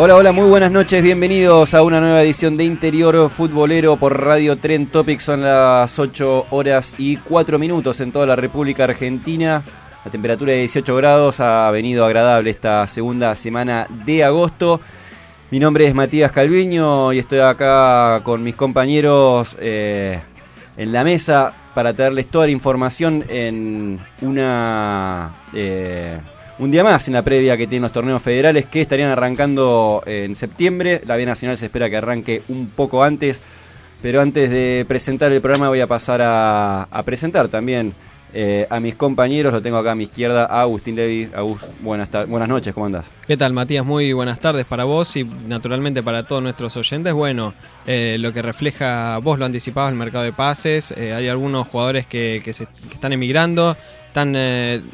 Hola, hola, muy buenas noches, bienvenidos a una nueva edición de Interior Futbolero por Radio Tren Topic. Son las 8 horas y 4 minutos en toda la República Argentina. La temperatura de 18 grados ha venido agradable esta segunda semana de agosto. Mi nombre es Matías Calviño y estoy acá con mis compañeros eh, en la mesa para traerles toda la información en una eh, un día más en la previa que tienen los torneos federales que estarían arrancando en septiembre. La B Nacional se espera que arranque un poco antes, pero antes de presentar el programa voy a pasar a, a presentar también eh, a mis compañeros. Lo tengo acá a mi izquierda, Agustín Levi. Agus, buenas, buenas noches, ¿cómo andás? ¿Qué tal, Matías? Muy buenas tardes para vos y naturalmente para todos nuestros oyentes. Bueno, eh, lo que refleja, vos lo anticipabas, el mercado de pases. eh, hay algunos jugadores que, que se- están emigrando, están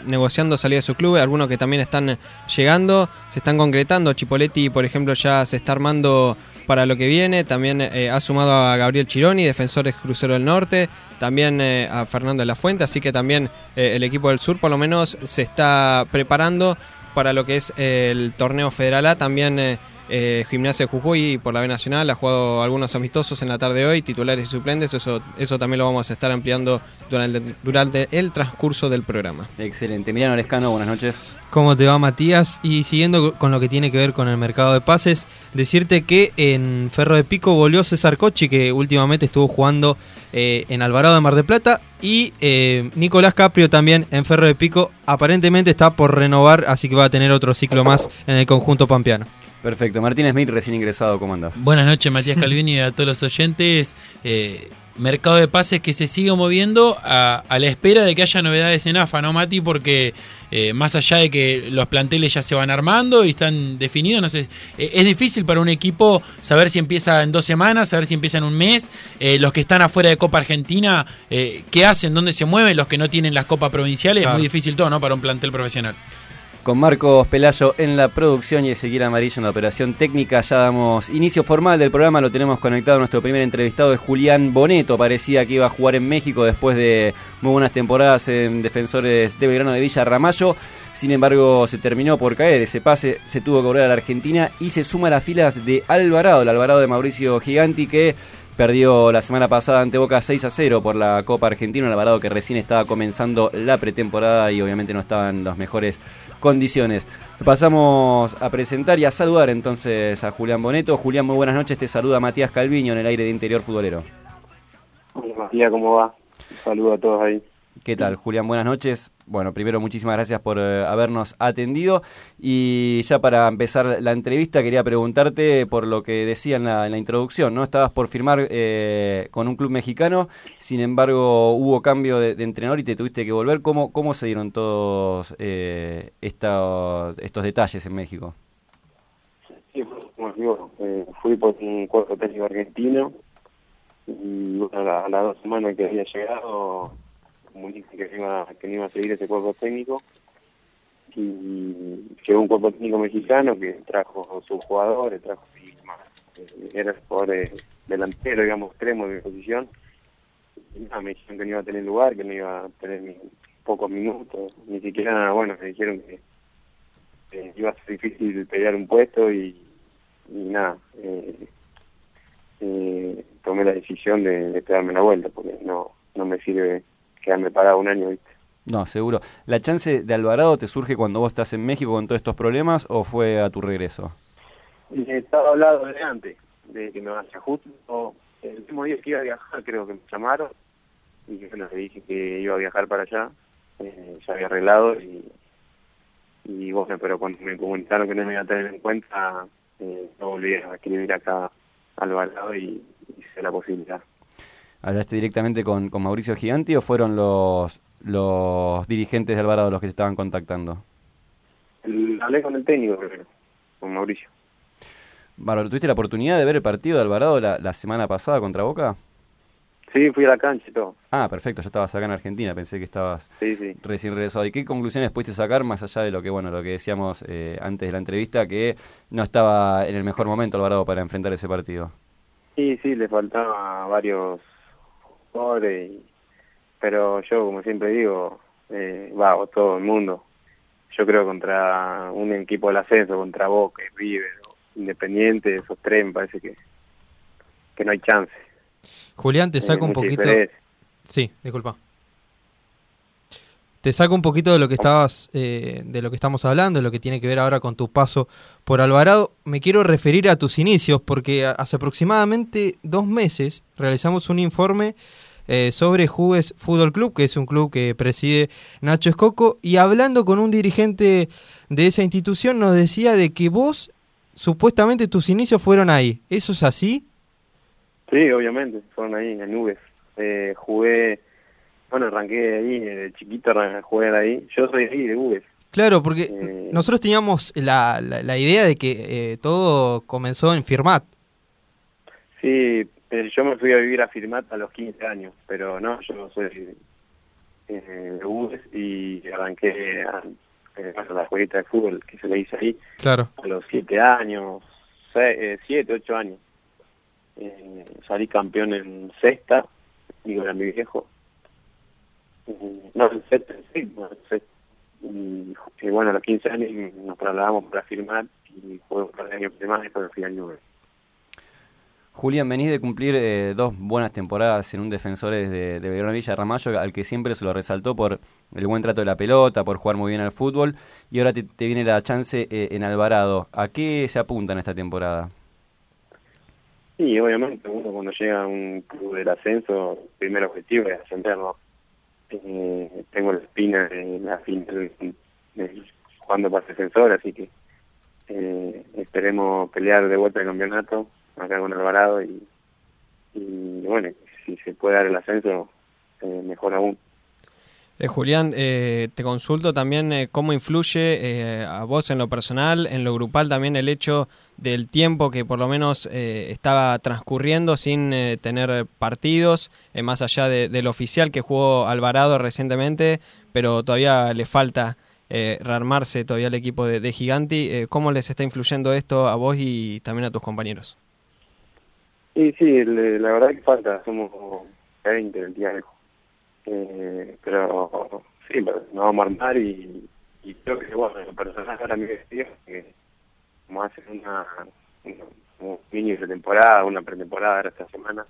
negociando salida de su club, algunos que también están llegando, se están concretando. Chipoletti, por ejemplo, ya se está armando para lo que viene. También eh, ha sumado a Gabriel Chironi, defensores Crucero del Norte. También eh, a Fernando de la Fuente. Así que también eh, el equipo del sur, por lo menos, se está preparando para lo que es eh, el torneo Federal A. También eh, Gimnasia de Jujuy por la B Nacional ha jugado algunos amistosos en la tarde de hoy, titulares y suplentes. Eso, eso también lo vamos a estar ampliando durante, durante el transcurso del programa. Excelente. Emiliano Lescano, buenas noches. ¿Cómo te va Matías? Y siguiendo con lo que tiene que ver con el mercado de pases, decirte que en Ferro de Pico volvió César Cochi, que últimamente estuvo jugando eh, en Alvarado de Mar del Plata, y eh, Nicolás Caprio también en Ferro de Pico, aparentemente está por renovar, así que va a tener otro ciclo más en el conjunto pampeano. Perfecto. Martín Smith, recién ingresado, ¿cómo andás? Buenas noches, Matías Calvini y a todos los oyentes. Eh, mercado de pases que se sigue moviendo a, a la espera de que haya novedades en AFA, ¿no, Mati? Porque eh, más allá de que los planteles ya se van armando y están definidos, no sé, eh, es difícil para un equipo saber si empieza en dos semanas, saber si empieza en un mes. Eh, los que están afuera de Copa Argentina, eh, ¿qué hacen? ¿Dónde se mueven? Los que no tienen las copas provinciales, Claro. es muy difícil todo, ¿no? Para un plantel profesional. Con Marcos Pelayo en la producción y Ezequiel Amarillo en la operación técnica, ya damos inicio formal del programa. Lo tenemos conectado. Nuestro primer entrevistado es Julián Boneto. Parecía que iba a jugar en México después de muy buenas temporadas en Defensores de Belgrano de Villa Ramallo. Sin embargo, se terminó por caer ese pase, se tuvo que volver a la Argentina y se suma a las filas de Alvarado, el Alvarado de Mauricio Giganti, que perdió la semana pasada ante Boca 6 a 0 por la Copa Argentina. Un Alvarado que recién estaba comenzando la pretemporada y obviamente no estaba en las mejores condiciones. Pasamos a presentar y a saludar entonces a Julián Boneto. Julián, muy buenas noches. Te saluda Matías Calviño en el aire de Interior Futbolero. Hola Matías, ¿cómo va? Saludo a todos ahí. ¿Qué tal, Julián? Buenas noches. Bueno, primero muchísimas gracias por eh, habernos atendido y ya para empezar la entrevista quería preguntarte por lo que decía en la, en la introducción, ¿no? Estabas por firmar eh, con un club mexicano, sin embargo hubo cambio de, entrenador y te tuviste que volver. ¿Cómo, cómo se dieron todos eh, estos, estos detalles en México? Sí, como eh, fui por un cuerpo técnico argentino y a las dos semanas que había llegado comuniqué que iba, que iba a seguir ese cuerpo técnico. Y llegó un cuerpo técnico mexicano que trajo sus jugadores, trajo más, eh, era jugador delantero, digamos, extremo de mi posición. Y nada, me dijeron que no iba a tener lugar, que no iba a tener ni pocos minutos, ni siquiera, bueno, me dijeron que iba a ser difícil pelear un puesto y, y nada, eh, eh, tomé la decisión de, de pegarme la vuelta porque no no me sirve quedarme parado un año, ¿viste? No, seguro. ¿La chance de Alvarado te surge cuando vos estás en México con todos estos problemas o fue a tu regreso? Y estaba hablado de antes, de que me vaya justo el último día que iba a viajar, creo que me llamaron y que bueno, le dije que iba a viajar para allá, eh, ya había arreglado y, y bueno, pero cuando me comunicaron que no me iba a tener en cuenta, eh, no volví a escribir acá a Alvarado y hice la posibilidad. ¿Hablaste directamente con, con Mauricio Giganti o fueron los, los dirigentes de Alvarado los que te estaban contactando? El- hablé con el técnico con Mauricio. Bárbaro, ¿tuviste la oportunidad de ver el partido de Alvarado la, la semana pasada contra Boca? Sí, fui a la cancha y todo. Ah, perfecto, ya estabas acá en Argentina, pensé que estabas Sí, sí. recién regresado. ¿Y qué conclusiones pudiste sacar más allá de lo que bueno lo que decíamos eh, antes de la entrevista, que no estaba en el mejor momento Alvarado para enfrentar ese partido? Sí, sí, le faltaba varios y- pero yo, como siempre digo, eh, va, o todo el mundo. Yo creo contra un equipo del ascenso, contra Boca, River, Independiente, esos tres me parece que, que no hay chance. Julián, te Eh, saco un poquito... diferencia. Sí, disculpa. Te saco un poquito de lo que estabas, eh, de lo que estamos hablando, de lo que tiene que ver ahora con tu paso por Alvarado. Me quiero referir a tus inicios, porque hace aproximadamente dos meses realizamos un informe eh, sobre Jugues Fútbol Club, que es un club que preside Nacho Escoco, y hablando con un dirigente de esa institución nos decía de que vos, supuestamente tus inicios fueron ahí. ¿Eso es así? Sí, obviamente, fueron ahí, en nubes. Eh, jugué, bueno, arranqué ahí, de chiquito arran- jugué ahí. Yo soy ahí, de Ubes. Claro, porque Eh. nosotros teníamos la, la, la idea de que eh, todo comenzó en Firmat. Sí, eh, yo me fui a vivir a Firmat a los 15 años, pero no, yo soy eh, de Ubes y arranqué a, eh, bueno, la jueguita de fútbol que se le hizo ahí Claro. a los 7 años, 7, 8 años. Eh, salí campeón en sexta, digo, era mi viejo. Eh, no, en sexta, en sexta, en sexta. Y, y bueno, a los 15 años nos trasladamos para firmar y jugué un par de años más y después fui al Newell's. Julián, venís de cumplir eh, dos buenas temporadas en un Defensores de, de Villa Ramallo, al que siempre se lo resaltó por el buen trato de la pelota, por jugar muy bien al fútbol, y ahora te, viene la chance eh, en Alvarado. ¿A qué se apunta en esta temporada? Sí, obviamente, uno cuando llega a un club del ascenso, el primer objetivo es ascenderlo. Eh, tengo la espina en la final jugando para defensor, así que eh, esperemos pelear de vuelta el campeonato acá con Alvarado y, y bueno, si se puede dar el ascenso, eh, mejor aún. Eh, Julián, eh, te consulto también eh, cómo influye eh, a vos en lo personal, en lo grupal también el hecho del tiempo que por lo menos eh, estaba transcurriendo sin tener partidos, más allá de- del oficial que jugó Alvarado recientemente, pero todavía le falta rearmarse todavía el equipo de, de Giganti. ¿Cómo les está influyendo esto a vos y también a tus compañeros? Sí, sí, le- la verdad que falta, somos 20 el día de eh, pero sí, nos vamos a armar y, y creo que bueno, el personaje ahora me decía que como hacen una, una un mini pretemporada, una pretemporada ahora esta semana,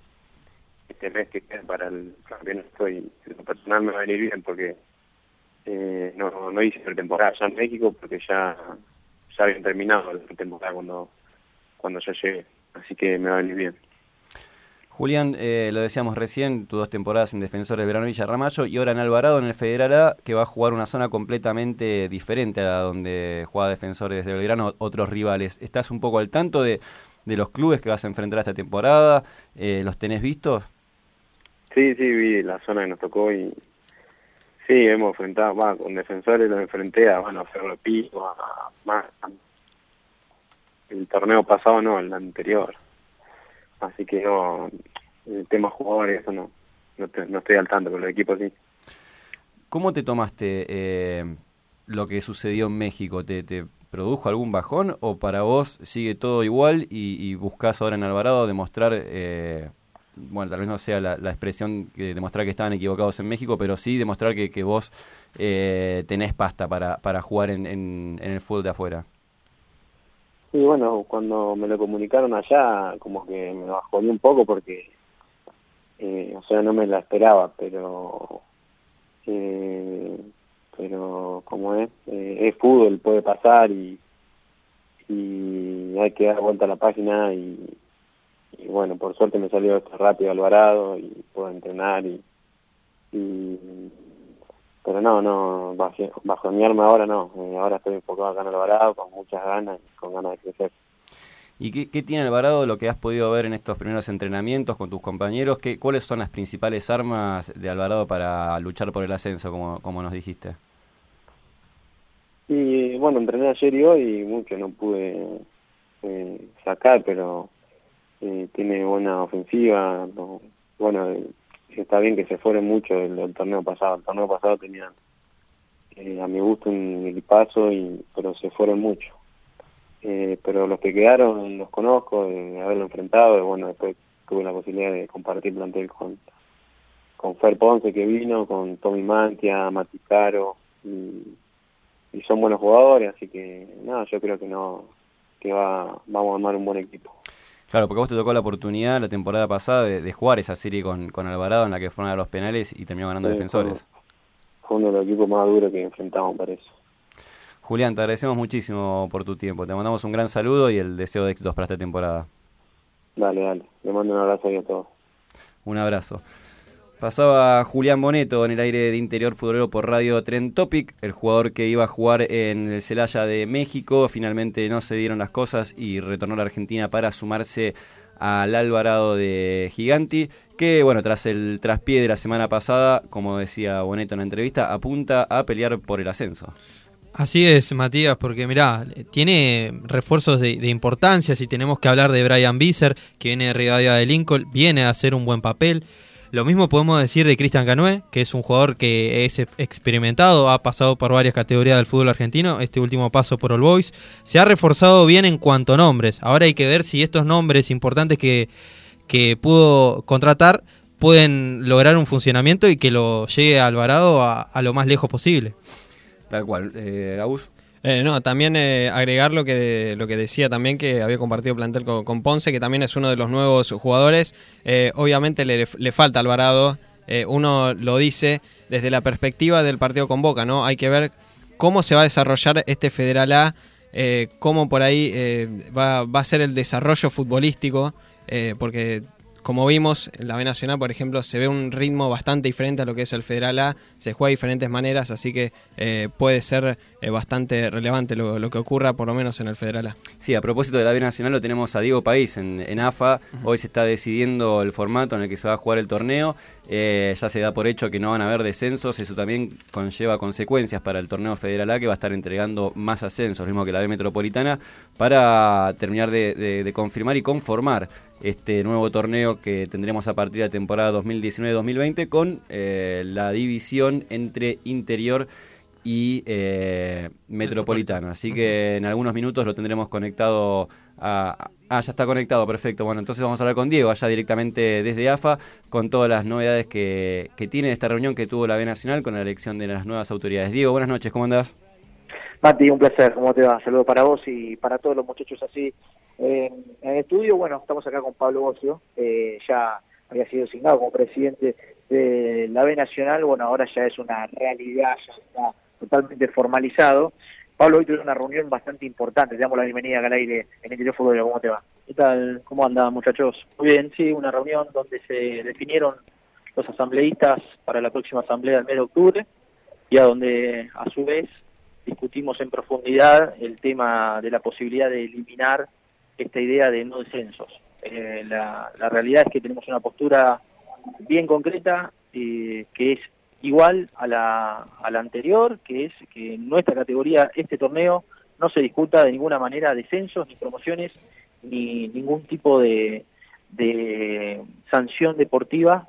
este mes que queda para el campeonato y lo personal me va a venir bien porque eh, no, no hice pretemporada ya en México porque ya, ya habían terminado la pretemporada cuando, cuando yo llegué, así que me va a venir bien. Julián, eh, lo decíamos recién, tus dos temporadas en Defensores de Verano Villa Ramallo y ahora en Alvarado en el Federal A, que va a jugar una zona completamente diferente a donde juega Defensores de Belgrano, otros rivales. ¿Estás un poco al tanto de, de los clubes que vas a enfrentar esta temporada? Eh, ¿Los tenés vistos? Sí, sí, vi la zona que nos tocó y sí, hemos enfrentado, va, con defensores los enfrenté a, bueno, a Ferro Pico, a, a- el torneo pasado no, el anterior. Así que no, el tema jugadores, eso no, no, te- no estoy al tanto, pero el equipo sí. ¿Cómo te tomaste eh, lo que sucedió en México? ¿Te, produjo algún bajón o para vos sigue todo igual y, y buscás ahora en Alvarado demostrar, eh, bueno, tal vez no sea la, la expresión que demostrar que estaban equivocados en México, pero sí demostrar que, que vos eh, tenés pasta para, para jugar en, en, en el fútbol de afuera? Y bueno, cuando me lo comunicaron allá, como que me bajó un poco porque, eh, o sea, no me la esperaba, pero Eh, pero como es, eh, es fútbol, puede pasar y, y hay que dar vuelta a la página y, y bueno, por suerte me salió esto rápido Alvarado y puedo entrenar y, y pero no, no, bajo, bajo mi arma ahora no, eh, ahora estoy enfocado acá en Alvarado con muchas ganas y con ganas de crecer. ¿Y qué, qué tiene Alvarado lo que has podido ver en estos primeros entrenamientos con tus compañeros? ¿Qué, ¿Cuáles son las principales armas de Alvarado para luchar por el ascenso, como, como nos dijiste? Y bueno, entrené ayer y hoy y mucho no pude eh, sacar, pero eh, tiene buena ofensiva. no- bueno, está bien que se fueron mucho del torneo pasado. El torneo pasado tenía eh, a mi gusto un equipazo, y, pero se fueron mucho. Eh, pero los que quedaron los conozco, de haberlo enfrentado, y bueno, después tuve la posibilidad de compartir plantel con, con Fer Ponce que vino, con Tommy Mantia, Mati Caro, y, y son buenos jugadores, así que nada, yo creo que no que va vamos a armar un buen equipo. Claro, porque vos te tocó la oportunidad la temporada pasada de, de jugar esa serie con, con Alvarado en la que fueron a los penales y terminó ganando Sí, defensores. Fue, uno de los equipos más duros que enfrentamos para eso. Julián, te agradecemos muchísimo por tu tiempo. Te mandamos un gran saludo y el deseo de éxitos para esta temporada. Dale, dale. Le mando un abrazo ahí a todos. Un abrazo. Pasaba Julián Boneto en el aire de Interior Futbolero por Radio Trend Topic, el jugador que iba a jugar en el Celaya de México. Finalmente no se dieron las cosas y retornó a la Argentina para sumarse al Alvarado de Giganti, que bueno, tras el traspié de la semana pasada, como decía Boneto en la entrevista, apunta a pelear por el ascenso. Así es, Matías, porque mirá, tiene refuerzos de, de importancia. Si tenemos que hablar de Brian Visser, que viene de Rivadavia de Lincoln, viene a hacer un buen papel. Lo mismo podemos decir de Cristian Canoé, que es un jugador que es experimentado, ha pasado por varias categorías del fútbol argentino, este último paso por All Boys. Se ha reforzado bien en cuanto a nombres. Ahora hay que ver si estos nombres importantes que, que pudo contratar pueden lograr un funcionamiento y que lo llegue a Alvarado a, lo más lejos posible. Tal cual. Eh. Eh, no, también eh, agregar lo que, lo que decía también que había compartido plantel con, Ponce, que también es uno de los nuevos jugadores. Eh, obviamente le, le falta Alvarado, eh, uno lo dice desde la perspectiva del partido con Boca, ¿no? Hay que ver cómo se va a desarrollar este Federal A, cómo por ahí va, va a ser el desarrollo futbolístico, porque como vimos, en la B Nacional, por ejemplo, se ve un ritmo bastante diferente a lo que es el Federal A, se juega de diferentes maneras, así que eh, puede ser eh, bastante relevante lo, lo que ocurra, por lo menos en el Federal A. Sí, a propósito de la B Nacional lo tenemos a Diego País en, en AFA. Hoy se está decidiendo el formato en el que se va a jugar el torneo. Eh, ya se da por hecho que no van a haber descensos. Eso también conlleva consecuencias para el torneo Federal A que va a estar entregando más ascensos, lo mismo que la B Metropolitana, para terminar de, de- de confirmar y conformar este nuevo torneo que tendremos a partir de la temporada 2019-2020 con eh, la división entre interior y eh, metropolitano. Así que en algunos minutos lo tendremos conectado a... Ah, ya está conectado, perfecto. Bueno, entonces vamos a hablar con Diego, allá directamente desde AFA, con todas las novedades que, que tiene esta reunión que tuvo la B Nacional con la elección de las nuevas autoridades. Diego, buenas noches, ¿cómo andás? Mati, un placer, ¿cómo te va? Saludos para vos y para todos los muchachos así. Eh, en el estudio, bueno, estamos acá con Pablo Bocio, eh, ya había sido designado como presidente de la B Nacional, bueno, ahora ya es una realidad, ya está totalmente formalizado. Pablo, hoy tuve una reunión bastante importante, te damos la bienvenida acá al aire en Interior Fútbol, ¿cómo te va? ¿Qué tal? ¿Cómo andan muchachos? Muy bien, sí, una reunión donde se definieron los asambleístas para la próxima asamblea del mes de octubre y a donde a su vez discutimos en profundidad el tema de la posibilidad de eliminar esta idea de no descensos. Eh, la, la realidad es que tenemos una postura bien concreta eh, que es igual a la, a la anterior, que es que en nuestra categoría este torneo no se discuta de ninguna manera descensos ni promociones ni ningún tipo de, de sanción deportiva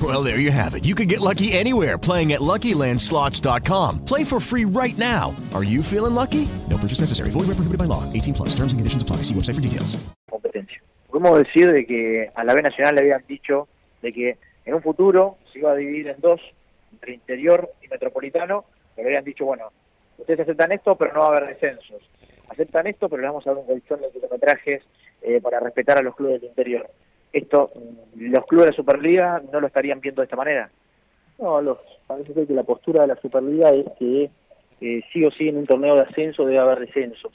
Well, there you have it. You can get lucky anywhere playing at LuckyLandSlots.com. Play for free right now. Are you feeling lucky? No purchase necessary. Void where prohibited by law. 18 plus. Terms and conditions apply. See website for details. competencia. De que a la Nacional le habían dicho de que en un futuro iba a dividir en dos, entre interior y metropolitano, habían dicho, bueno, ustedes aceptan esto, pero no va a haber descensos. Aceptan esto, pero le un de kilometrajes eh, para respetar a los clubes del interior. Esto, mm, los clubes de la Superliga no lo estarían viendo de esta manera. No, los, parece que la postura de la Superliga es que eh, sí o sí en un torneo de ascenso debe haber descensos.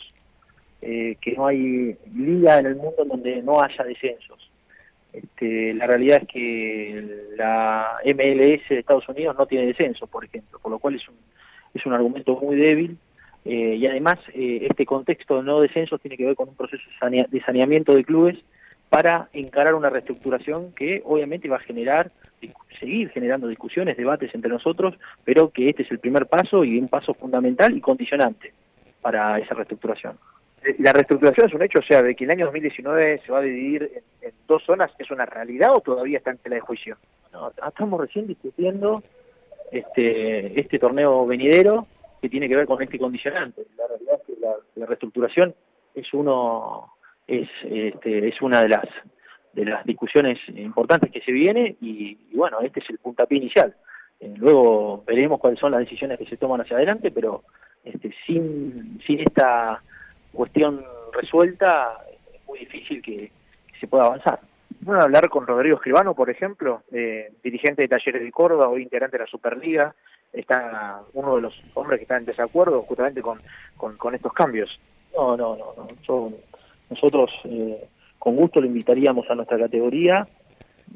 Eh, que no hay liga en el mundo donde no haya descensos. Este, la realidad es que la MLS de Estados Unidos no tiene descenso, por ejemplo, por lo cual es un, es un argumento muy débil eh, y además eh, este contexto de no descensos tiene que ver con un proceso de saneamiento de clubes para encarar una reestructuración que obviamente va a generar, seguir generando discusiones, debates entre nosotros, pero que este es el primer paso y un paso fundamental y condicionante para esa reestructuración. Eh, La reestructuración es un hecho, o sea, de que el año 2019 se va a dividir en, en dos zonas, ¿es una realidad o todavía está en tela de juicio? No, estamos recién discutiendo este, este torneo venidero que tiene que ver con este condicionante. La realidad es que la, la reestructuración es uno es este, es una de las de las discusiones importantes que se viene y, y bueno este es el puntapié inicial. Eh, luego veremos cuáles son las decisiones que se toman hacia adelante, pero este, sin sin esta cuestión resuelta es muy difícil que, que se pueda avanzar. Bueno, hablar con Rodrigo Escribano, por ejemplo, eh, dirigente de Talleres de Córdoba, hoy integrante de la Superliga, está uno de los hombres que está en desacuerdo justamente con, con, con estos cambios. No, no, no, no. Yo- nosotros eh, con gusto lo invitaríamos a nuestra categoría,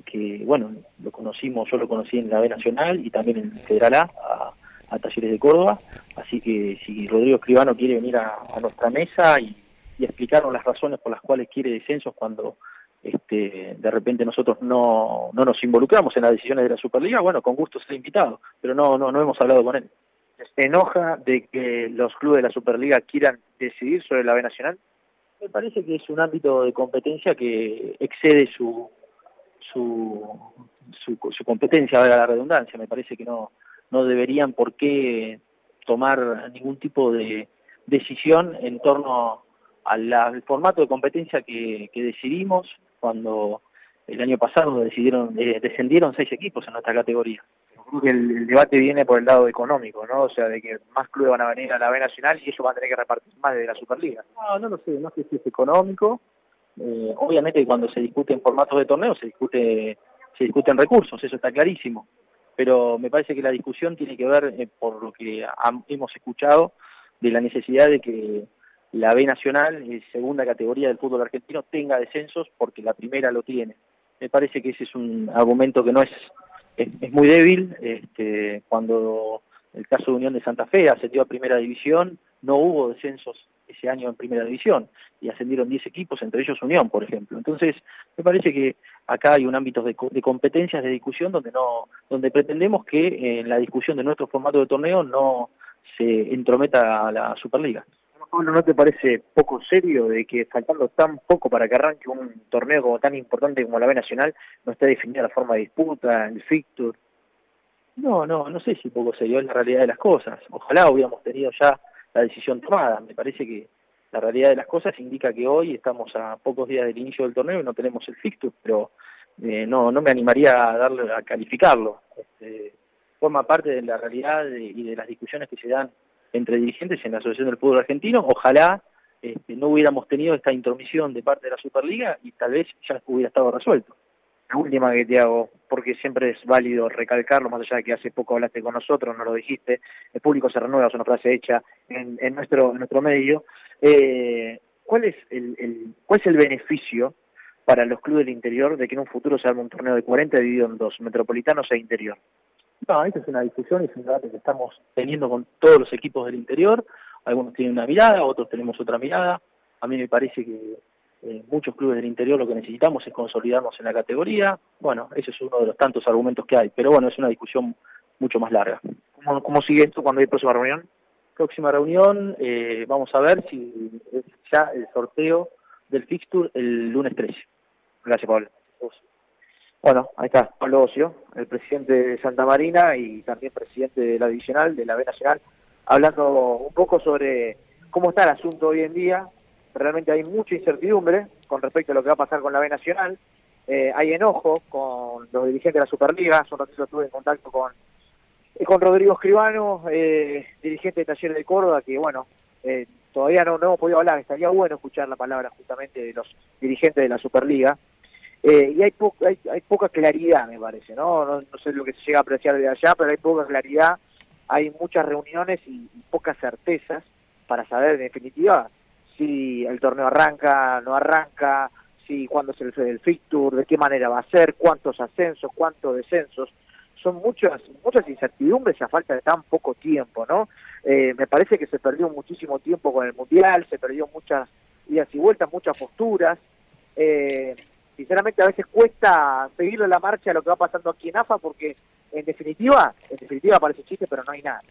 que bueno, lo conocimos, yo lo conocí en la B Nacional y también en Federal A, a, Talleres de Córdoba, así que si Rodrigo Escribano quiere venir a, a nuestra mesa y, y explicarnos las razones por las cuales quiere descensos cuando este, de repente nosotros no, no nos involucramos en las decisiones de la Superliga, bueno, con gusto será invitado, pero no, no, no hemos hablado con él. ¿Se enoja de que los clubes de la Superliga quieran decidir sobre la B Nacional? Me parece que es un ámbito de competencia que excede su su, su, su competencia, valga la redundancia. Me parece que no, no deberían por qué tomar ningún tipo de decisión en torno a al formato de competencia que, que decidimos cuando el año pasado decidieron eh, descendieron seis equipos en nuestra categoría. El, debate viene por el lado económico, ¿no? O sea, de que más clubes van a venir a la B Nacional y ellos van a tener que repartir más de la Superliga. No, no lo sé, no sé si es económico. Eh, obviamente cuando se discute en formatos de torneo se discute se discuten recursos, eso está clarísimo. Pero me parece que la discusión tiene que ver, eh, por lo que hemos escuchado, de la necesidad de que la B Nacional, eh, segunda categoría del fútbol argentino, tenga descensos porque la primera lo tiene. Me parece que ese es un argumento que no es, es, muy débil. Este, cuando el caso de Unión de Santa Fe ascendió a primera división, no hubo descensos ese año en primera división y ascendieron 10 equipos, entre ellos Unión, por ejemplo. Entonces, me parece que acá hay un ámbito de, de competencias, de discusión, donde no donde pretendemos que eh, en la discusión de nuestro formato de torneo no se entrometa la Superliga. Pablo, ¿no te parece poco serio de que faltando tan poco para que arranque un torneo como tan importante como la B Nacional no esté definida la forma de disputa, el fixture? No, no, no sé si poco serio es la realidad de las cosas. Ojalá hubiéramos tenido ya la decisión tomada. Me parece que la realidad de las cosas indica que hoy estamos a pocos días del inicio del torneo y no tenemos el fixture, pero eh, no, no me animaría a darle a calificarlo. Este, forma parte de la realidad de- y de las discusiones que se dan entre dirigentes en la Asociación del Fútbol Argentino. Ojalá este, no hubiéramos tenido esta intromisión de parte de la Superliga y tal vez ya hubiera estado resuelto. La última que te hago, porque siempre es válido recalcarlo, más allá de que hace poco hablaste con nosotros, no lo dijiste, el público se renueva, es una frase hecha en, en nuestro en nuestro medio. Eh, ¿cuál, es el, ¿Cuál es el beneficio para los clubes del interior de que en un futuro se arme un torneo de 40 dividido en dos, metropolitanos e interior? No, esta es una discusión y es un debate que estamos teniendo con todos los equipos del interior. Algunos tienen una mirada, otros tenemos otra mirada. A mí me parece que eh, muchos clubes del interior lo que necesitamos es consolidarnos en la categoría. Bueno, ese es uno de los tantos argumentos que hay, pero bueno, es una discusión mucho más larga. ¿Cómo, cómo sigue esto cuando hay próxima reunión? Próxima reunión, eh, vamos a ver si es ya el sorteo del fixture el lunes 13. Gracias, Pablo. Bueno, ahí está Pablo Ocio, el presidente de Santa Marina y también presidente de la divisional, de la B Nacional, hablando un poco sobre cómo está el asunto hoy en día. Realmente hay mucha incertidumbre con respecto a lo que va a pasar con la B Nacional. Eh, hay enojo con los dirigentes de la Superliga. Hace un ratito estuve en contacto con, eh, con Rodrigo Escribano, eh, dirigente de Taller de Córdoba, que bueno, eh, todavía no, no hemos podido hablar. Estaría bueno escuchar la palabra justamente de los dirigentes de la Superliga. Eh, y hay, po- hay, hay poca claridad, me parece, ¿no? ¿no? no sé lo que se llega a apreciar de allá, pero hay poca claridad, hay muchas reuniones y, pocas certezas para saber, en definitiva, si el torneo arranca, no arranca, si cuándo es el, el fixture, de qué manera va a ser, cuántos ascensos, cuántos descensos. Son muchas muchas incertidumbres a falta de tan poco tiempo, ¿no? Eh, me parece que se perdió muchísimo tiempo con el Mundial, se perdió muchas idas y vueltas, muchas posturas. Eh, sinceramente a veces cuesta seguirle la marcha a lo que va pasando aquí en AFA porque en definitiva, en definitiva parece chiste, pero no hay nada.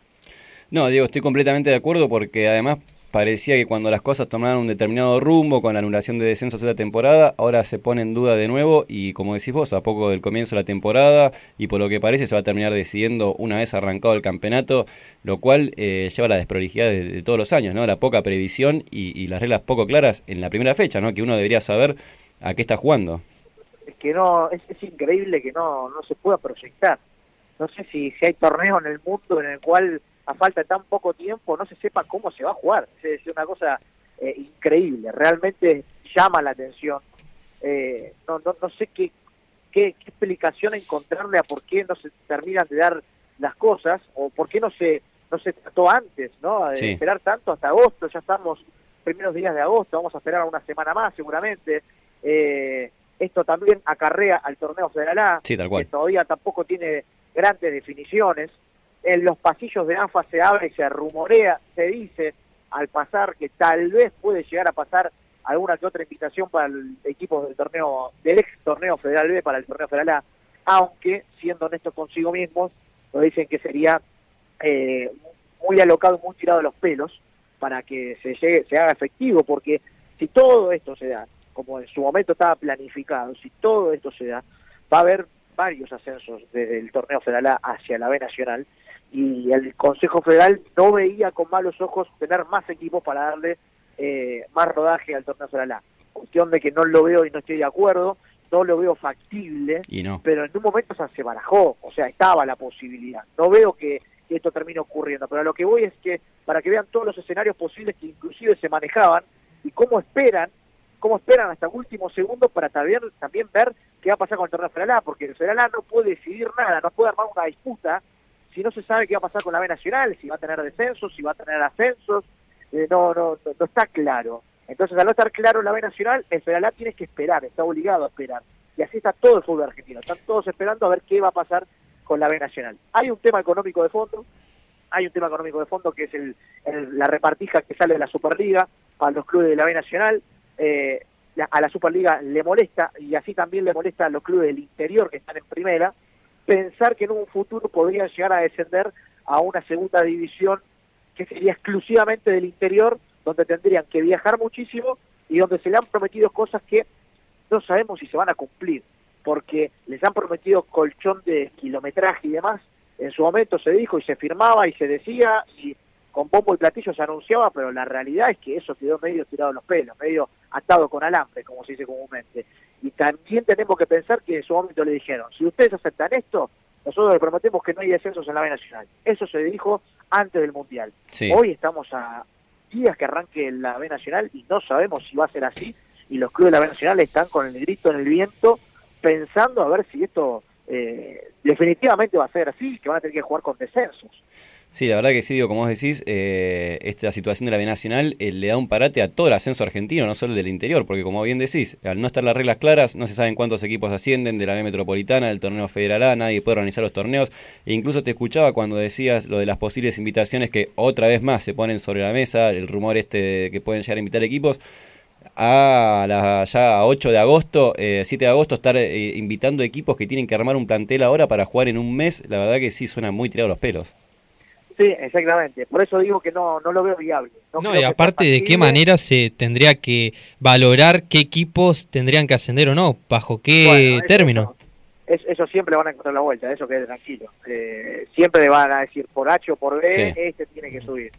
No, Diego, estoy completamente de acuerdo porque además parecía que cuando las cosas tomaban un determinado rumbo con la anulación de descensos de la temporada, ahora se pone en duda de nuevo y como decís vos, a poco del comienzo de la temporada y por lo que parece se va a terminar decidiendo una vez arrancado el campeonato, lo cual eh, lleva la desprolijidad de, de todos los años, ¿no? La poca previsión y, y las reglas poco claras en la primera fecha, ¿no? Que uno debería saber a qué está jugando. Es que no, es, es increíble que no, no se pueda proyectar. No sé si, si hay torneos en el mundo en el cual a falta de tan poco tiempo no se sepa cómo se va a jugar. Es una cosa eh, increíble, realmente llama la atención. Eh, no, no, no sé qué, qué, qué explicación encontrarle a por qué no se terminan de dar las cosas o por qué no se no se trató antes, ¿no? De Sí. esperar tanto hasta agosto, ya estamos primeros días de agosto, vamos a esperar una semana más seguramente. Eh, esto también acarrea al torneo Federal A, Sí, tal cual. que todavía tampoco tiene grandes definiciones. En los pasillos de AFA se abre y se rumorea, se dice al pasar que tal vez puede llegar a pasar alguna que otra invitación para el equipo del torneo, del ex torneo Federal B para el torneo Federal A, aunque siendo honestos consigo mismos, nos dicen que sería eh, muy alocado, muy tirado de los pelos para que se llegue, se haga efectivo, porque si todo esto se da, como en su momento estaba planificado, si todo esto se da, va a haber varios ascensos desde el torneo federal A hacia la B nacional y el Consejo Federal no veía con malos ojos tener más equipos para darle eh, más rodaje al torneo federal A. Cuestión de que no lo veo y no estoy de acuerdo, no lo veo factible, Y no. pero en un momento o sea, se barajó, o sea, estaba la posibilidad. No veo que, que esto termine ocurriendo, pero a lo que voy es que para que vean todos los escenarios posibles que inclusive se manejaban y cómo esperan, cómo esperan hasta el último segundo para también, también ver qué va a pasar con el torneo Federal A, porque el Federal A no puede decidir nada, no puede armar una disputa si no se sabe qué va a pasar con la B Nacional, si va a tener descensos, si va a tener ascensos, eh, no, no, no, no está claro. Entonces, al no estar claro la B Nacional, el Federal A tiene que esperar, está obligado a esperar. Y así está todo el fútbol argentino, están todos esperando a ver qué va a pasar con la B Nacional. Hay un tema económico de fondo, hay un tema económico de fondo que es el- la repartija que sale de la Superliga para los clubes de la B Nacional. Eh, a la Superliga le molesta y así también le molesta a los clubes del interior que están en primera pensar que en un futuro podrían llegar a descender a una segunda división que sería exclusivamente del interior, donde tendrían que viajar muchísimo y donde se le han prometido cosas que no sabemos si se van a cumplir, porque les han prometido colchón de kilometraje y demás. En su momento se dijo y se firmaba y se decía y con bombo y platillo se anunciaba, pero la realidad es que eso quedó medio tirado en los pelos, medio atado con alambre, como se dice comúnmente. Y también tenemos que pensar que en su momento le dijeron, si ustedes aceptan esto, nosotros les prometemos que no hay descensos en la B Nacional. Eso se dijo antes del Mundial. Sí. Hoy estamos a días que arranque la B Nacional y no sabemos si va a ser así. Y los clubes de la B Nacional están con el grito en el viento pensando a ver si esto eh, definitivamente va a ser así, que van a tener que jugar con descensos. Sí, la verdad que sí, digo, como vos decís, eh, esta situación de la B Nacional eh, le da un parate a todo el ascenso argentino, no solo el del interior, porque como bien decís, al no estar las reglas claras, no se saben cuántos equipos ascienden de la B Metropolitana, del torneo federal A, nadie puede organizar los torneos, e incluso te escuchaba cuando decías lo de las posibles invitaciones que otra vez más se ponen sobre la mesa, el rumor este de que pueden llegar a invitar equipos, a la, ya a 8 de agosto, eh, 7 de agosto, estar eh, invitando equipos que tienen que armar un plantel ahora para jugar en un mes, la verdad que sí suena muy tirado los pelos. Sí, exactamente. Por eso digo que no, no lo veo viable. No, y aparte de qué manera se tendría que valorar qué equipos tendrían que ascender o no, bajo qué Bueno, eso- término. Es- eso siempre van a encontrar la vuelta, eso quede tranquilo. Eh, siempre van a decir por H o por B, Sí. este tiene que subir.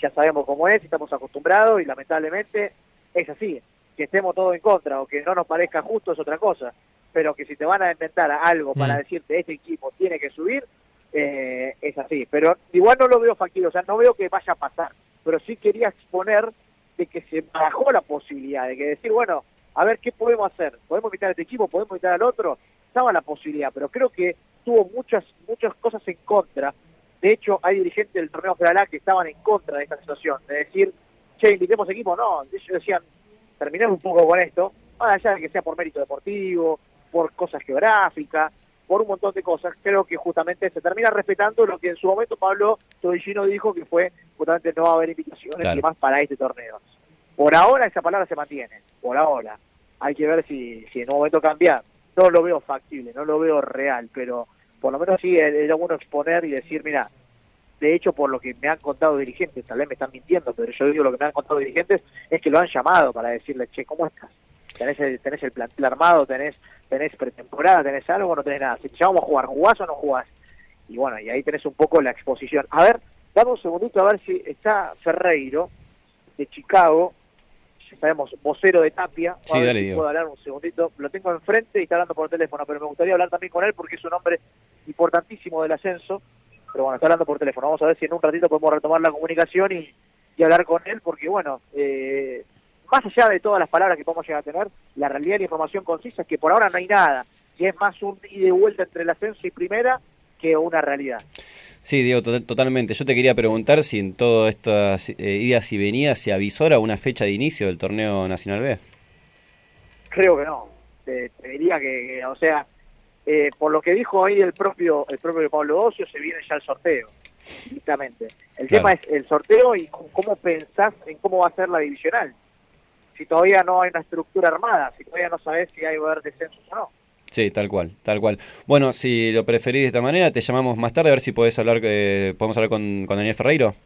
Ya sabemos cómo es, estamos acostumbrados y lamentablemente es así. Que estemos todos en contra o que no nos parezca justo es otra cosa. Pero que si te van a inventar algo para Mm. decirte este equipo tiene que subir, eh, es así. Pero igual no lo veo factible, o sea, no veo que vaya a pasar. Pero sí quería exponer de que se barajó la posibilidad, de que decir, bueno, a ver qué podemos hacer. ¿Podemos invitar a este equipo? ¿Podemos invitar al otro? Estaba la posibilidad, pero creo que tuvo muchas muchas cosas en contra. De hecho, hay dirigentes del torneo federal que estaban en contra de esta situación, de decir, che, invitemos equipo. No, ellos decían, terminemos un poco con esto, más allá de que sea por mérito deportivo, por cosas geográficas, por un montón de cosas, creo que justamente se termina respetando lo que en su momento Pablo Todillino dijo que fue justamente no va a haber invitaciones Claro. y más para este torneo. Por ahora esa palabra se mantiene, por ahora. Hay que ver si, si en un momento cambia. No lo veo factible, no lo veo real, pero por lo menos sí es bueno exponer y decir, mira, de hecho por lo que me han contado dirigentes, tal vez me están mintiendo, pero yo digo lo que me han contado dirigentes es que lo han llamado para decirle, che, ¿cómo estás? ¿Tenés el, tenés el plantel armado? ¿Tenés, tenés pretemporada? ¿Tenés algo o no tenés nada? Si te llamamos a jugar, ¿jugás o no jugás? Y bueno, y ahí tenés un poco la exposición. A ver, dame un segundito a ver si está Ferreiro de Chicago, ya sabemos, vocero de Tapia. Sí, a ver dale, si puedo hablar un segundito. Lo tengo enfrente y está hablando por teléfono, pero me gustaría hablar también con él porque es un hombre importantísimo del ascenso. Pero bueno, está hablando por teléfono. Vamos a ver si en un ratito podemos retomar la comunicación y, y hablar con él, porque bueno, eh, más allá de todas las palabras que podemos llegar a tener, la realidad y la información concisa es que por ahora no hay nada. Y es más un ida y vuelta entre el ascenso y primera que una realidad. Sí, Diego, to- totalmente. Yo te quería preguntar si en todas estas eh, idas y venidas se avisora una fecha de inicio del torneo Nacional B. Creo que no. Te, te diría que, que, o sea, eh, por lo que dijo ahí el propio el propio Pablo Ocio, se viene ya el sorteo, directamente. El Claro. tema es el sorteo y cómo pensás en cómo va a ser la divisional. Si todavía no hay una estructura armada, si todavía no sabes si hay va a haber descensos o no. Sí, tal cual, tal cual. Bueno, si lo preferís de esta manera, te llamamos más tarde a ver si podés hablar, eh, podemos hablar con, con Daniel Ferreiro.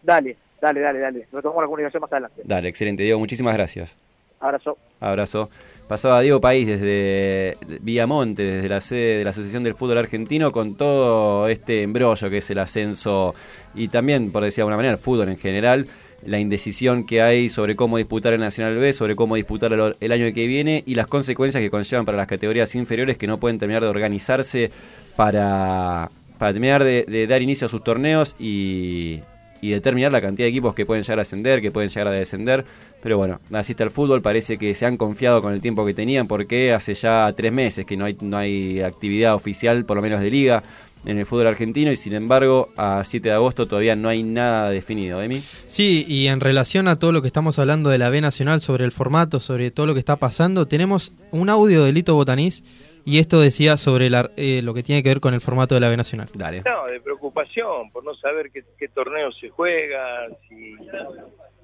Dale, dale, dale, dale. Retomamos la comunicación más adelante. Dale, excelente, Diego, muchísimas gracias. Abrazo. Abrazo. Pasaba Diego País desde Viamonte, desde la sede de la Asociación del Fútbol Argentino, con todo este embrollo que es el ascenso y también, por decir de alguna manera, el fútbol en general, la indecisión que hay sobre cómo disputar el Nacional B, sobre cómo disputar el, el año que viene y las consecuencias que conllevan para las categorías inferiores que no pueden terminar de organizarse para, para terminar de, de dar inicio a sus torneos y, y determinar la cantidad de equipos que pueden llegar a ascender, que pueden llegar a descender. Pero bueno, así está el fútbol, parece que se han confiado con el tiempo que tenían porque hace ya tres meses que no hay, no hay actividad oficial, por lo menos de liga, en el fútbol argentino y sin embargo a 7 de agosto todavía no hay nada definido, Emi. Sí, y en relación a todo lo que estamos hablando de la B Nacional, sobre el formato, sobre todo lo que está pasando, tenemos un audio de Lito Botanís y esto decía sobre la- eh, lo que tiene que ver con el formato de la B Nacional. Dale. No, de preocupación por no saber qué, qué torneo se juega, si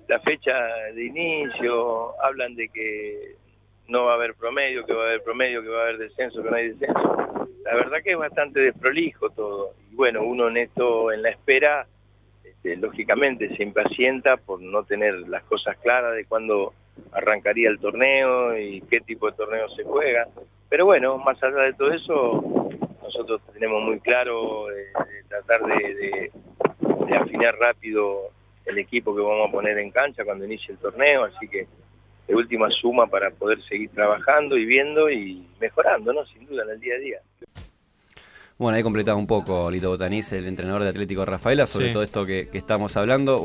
la fecha de inicio, hablan de que no va a haber promedio, que va a haber promedio, que va a haber descenso, que no hay descenso. La verdad que es bastante desprolijo todo. Y bueno, uno en esto, en la espera, este, lógicamente se impacienta por no tener las cosas claras de cuándo arrancaría el torneo y qué tipo de torneo se juega. Pero bueno, más allá de todo eso, nosotros tenemos muy claro eh, de tratar de, de- de afinar rápido el equipo que vamos a poner en cancha cuando inicie el torneo, así que de última suma para poder seguir trabajando y viendo y mejorando, ¿no? Sin duda en el día a día. Bueno, ahí completaba un poco Lito Botanís, el entrenador de Atlético Rafaela, sobre Sí. todo esto que, que estamos hablando.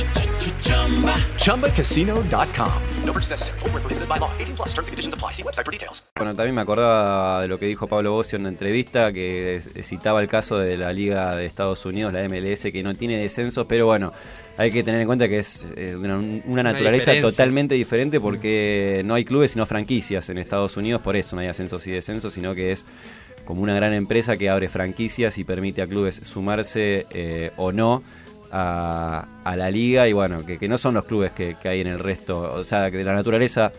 ChumbaCasino.com. No purchase necessary. Void where prohibited by law. 18 plus terms and conditions apply. See website for details. Bueno, también me acordaba de lo que dijo Pablo Bocio en una entrevista que es- citaba el caso de la Liga de Estados Unidos, la MLS, que no tiene descensos, pero bueno, hay que tener en cuenta que es eh, una, una naturaleza totalmente diferente porque no hay clubes sino franquicias en Estados Unidos, por eso no hay ascensos y descensos, sino que es como una gran empresa que abre franquicias y permite a clubes sumarse eh, o no a, a la liga y bueno, que, que no son los clubes que, que hay en el resto, o sea, que de la naturaleza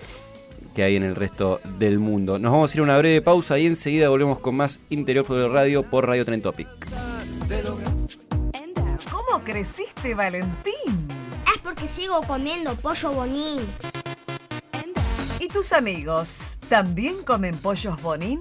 que hay en el resto del mundo. Nos vamos a ir a una breve pausa y enseguida volvemos con más Interior Fútbol Radio por Radio Tren Topic. ¿Cómo creciste, Valentín? Es porque sigo comiendo pollo bonín. ¿Y tus amigos también comen pollos bonín?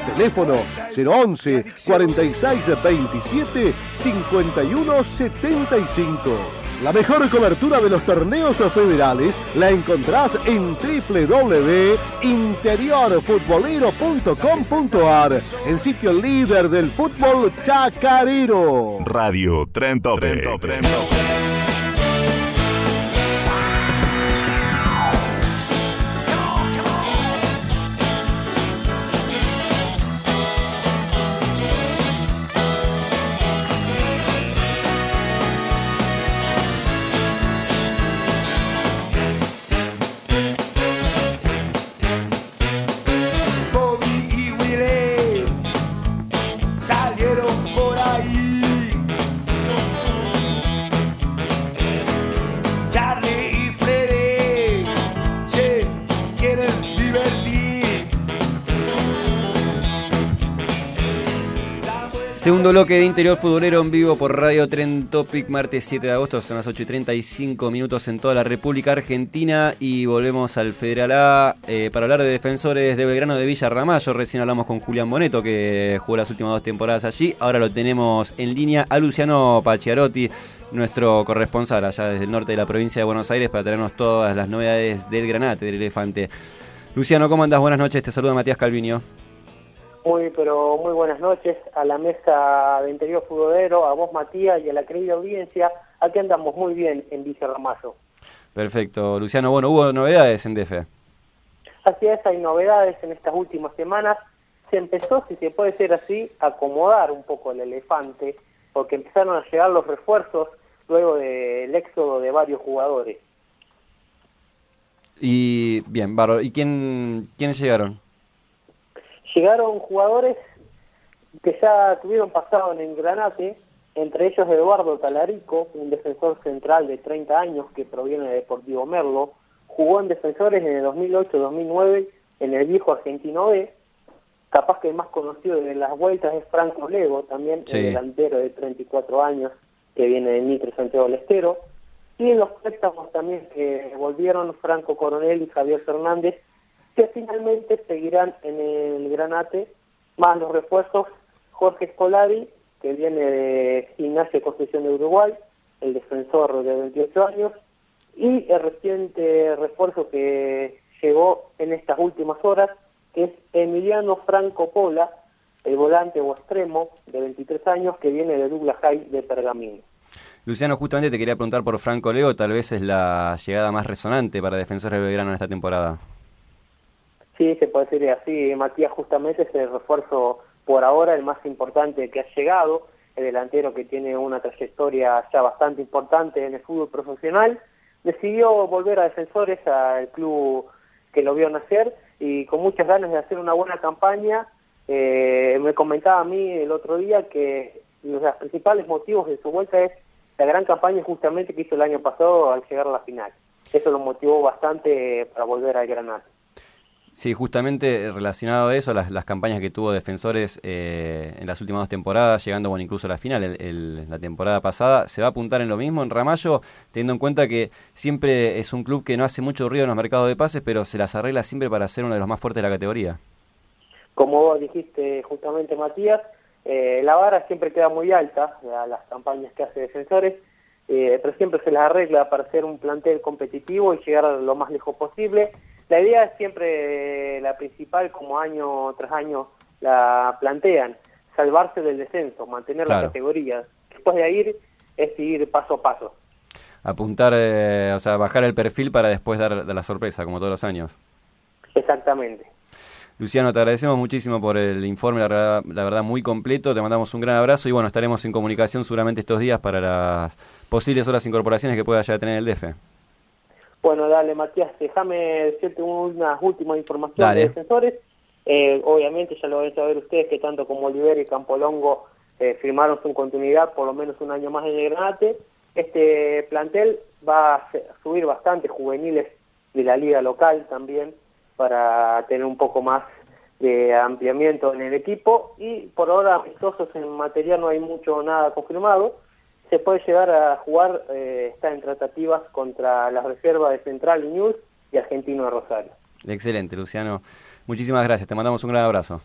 Teléfono 011 46 27 51 75. La mejor cobertura de los torneos federales la encontrás en www.interiorfutbolero.com.ar, el sitio líder del fútbol chacarero. Radio Tren Topic. Bobby Segundo bloque de Interior Futbolero en vivo por Radio Tren Topic, martes 7 de agosto, son las 8 y 35 minutos en toda la República Argentina y volvemos al Federal A eh, para hablar de defensores de Belgrano de Villa Ramallo. Recién hablamos con Julián Boneto que jugó las últimas dos temporadas allí. Ahora lo tenemos en línea a Luciano Pachiarotti, nuestro corresponsal allá desde el norte de la provincia de Buenos Aires para traernos todas las novedades del Granate, del Elefante. Luciano, ¿cómo andas? Buenas noches, te saluda Matías Calviño. Muy, pero muy buenas noches a la mesa de Interior Futbolero, a vos Matías y a la querida audiencia. Aquí andamos muy bien en Villa Ramallo. Perfecto, Luciano. Bueno, hubo novedades en DF. Así es, hay novedades en estas últimas semanas. Se empezó, si se puede ser así, a acomodar un poco el elefante, porque empezaron a llegar los refuerzos luego del éxodo de varios jugadores. Y bien, bárbaro. ¿Y quién, quiénes llegaron? Llegaron jugadores que ya tuvieron pasado en Granate, entre ellos Eduardo Talarico, un defensor central de 30 años que proviene de Deportivo Merlo, jugó en defensores en el 2008-2009 en el viejo Argentino B, capaz que el más conocido de las vueltas es Franco Lego, también Sí. el delantero de 34 años, que viene de Mitre Santiago del Estero. Y en los préstamos también que volvieron Franco Coronel y Javier Fernández, que finalmente seguirán en el Granate, más los refuerzos Jorge Escolari, que viene de Gimnasia Constitución de Uruguay, el defensor de 28 años, y el reciente refuerzo que llegó en estas últimas horas, que es Emiliano Franco Pola, el volante o extremo de 23 años que viene de Douglas High de Pergamino. Luciano, justamente te quería preguntar por Franco Leo, tal vez es la llegada más resonante para Defensores de Belgrano en esta temporada. Sí, se puede decir así. Matías justamente es el refuerzo por ahora el más importante que ha llegado, el delantero que tiene una trayectoria ya bastante importante en el fútbol profesional. Decidió volver a Defensores, al club que lo vio nacer, y con muchas ganas de hacer una buena campaña. Eh, me comentaba a mí el otro día que los principales motivos de su vuelta es la gran campaña justamente que hizo el año pasado al llegar a la final. Eso lo motivó bastante para volver al Granada. Sí, justamente relacionado a eso, las, campañas que tuvo Defensores eh, en las últimas dos temporadas, llegando bueno, incluso a la final, el, la temporada pasada, ¿se va a apuntar en lo mismo en Ramallo, teniendo en cuenta que siempre es un club que no hace mucho ruido en los mercados de pases, pero se las arregla siempre para ser uno de los más fuertes de la categoría? Como vos dijiste justamente, Matías, eh, la vara siempre queda muy alta a las campañas que hace Defensores, eh, pero siempre se las arregla para ser un plantel competitivo y llegar lo más lejos posible la idea es siempre la principal, como año tras año la plantean, salvarse del descenso, mantener la categoría. Después de ahí es seguir paso a paso. Apuntar, eh, o sea, bajar el perfil para después dar, la sorpresa, como todos los años. Exactamente. Luciano, te agradecemos muchísimo por el informe, la, la, verdad muy completo, te mandamos un gran abrazo y bueno, estaremos en comunicación seguramente estos días para las posibles otras incorporaciones que pueda ya tener el DF. Bueno, dale, Matías, déjame decirte unas últimas informaciones de defensores. Eh, obviamente ya lo van a saber ustedes que tanto como Oliver y Campolongo eh, firmaron su continuidad por lo menos un año más en el Granate. Este plantel va a subir bastante juveniles de la liga local también para tener un poco más de ampliamiento en el equipo y por ahora amistosos en materia no hay mucho nada confirmado se puede llegar a jugar, eh, está en tratativas contra las reservas de Central y News y Argentino de Rosario. Excelente, Luciano. Muchísimas gracias, te mandamos un gran abrazo.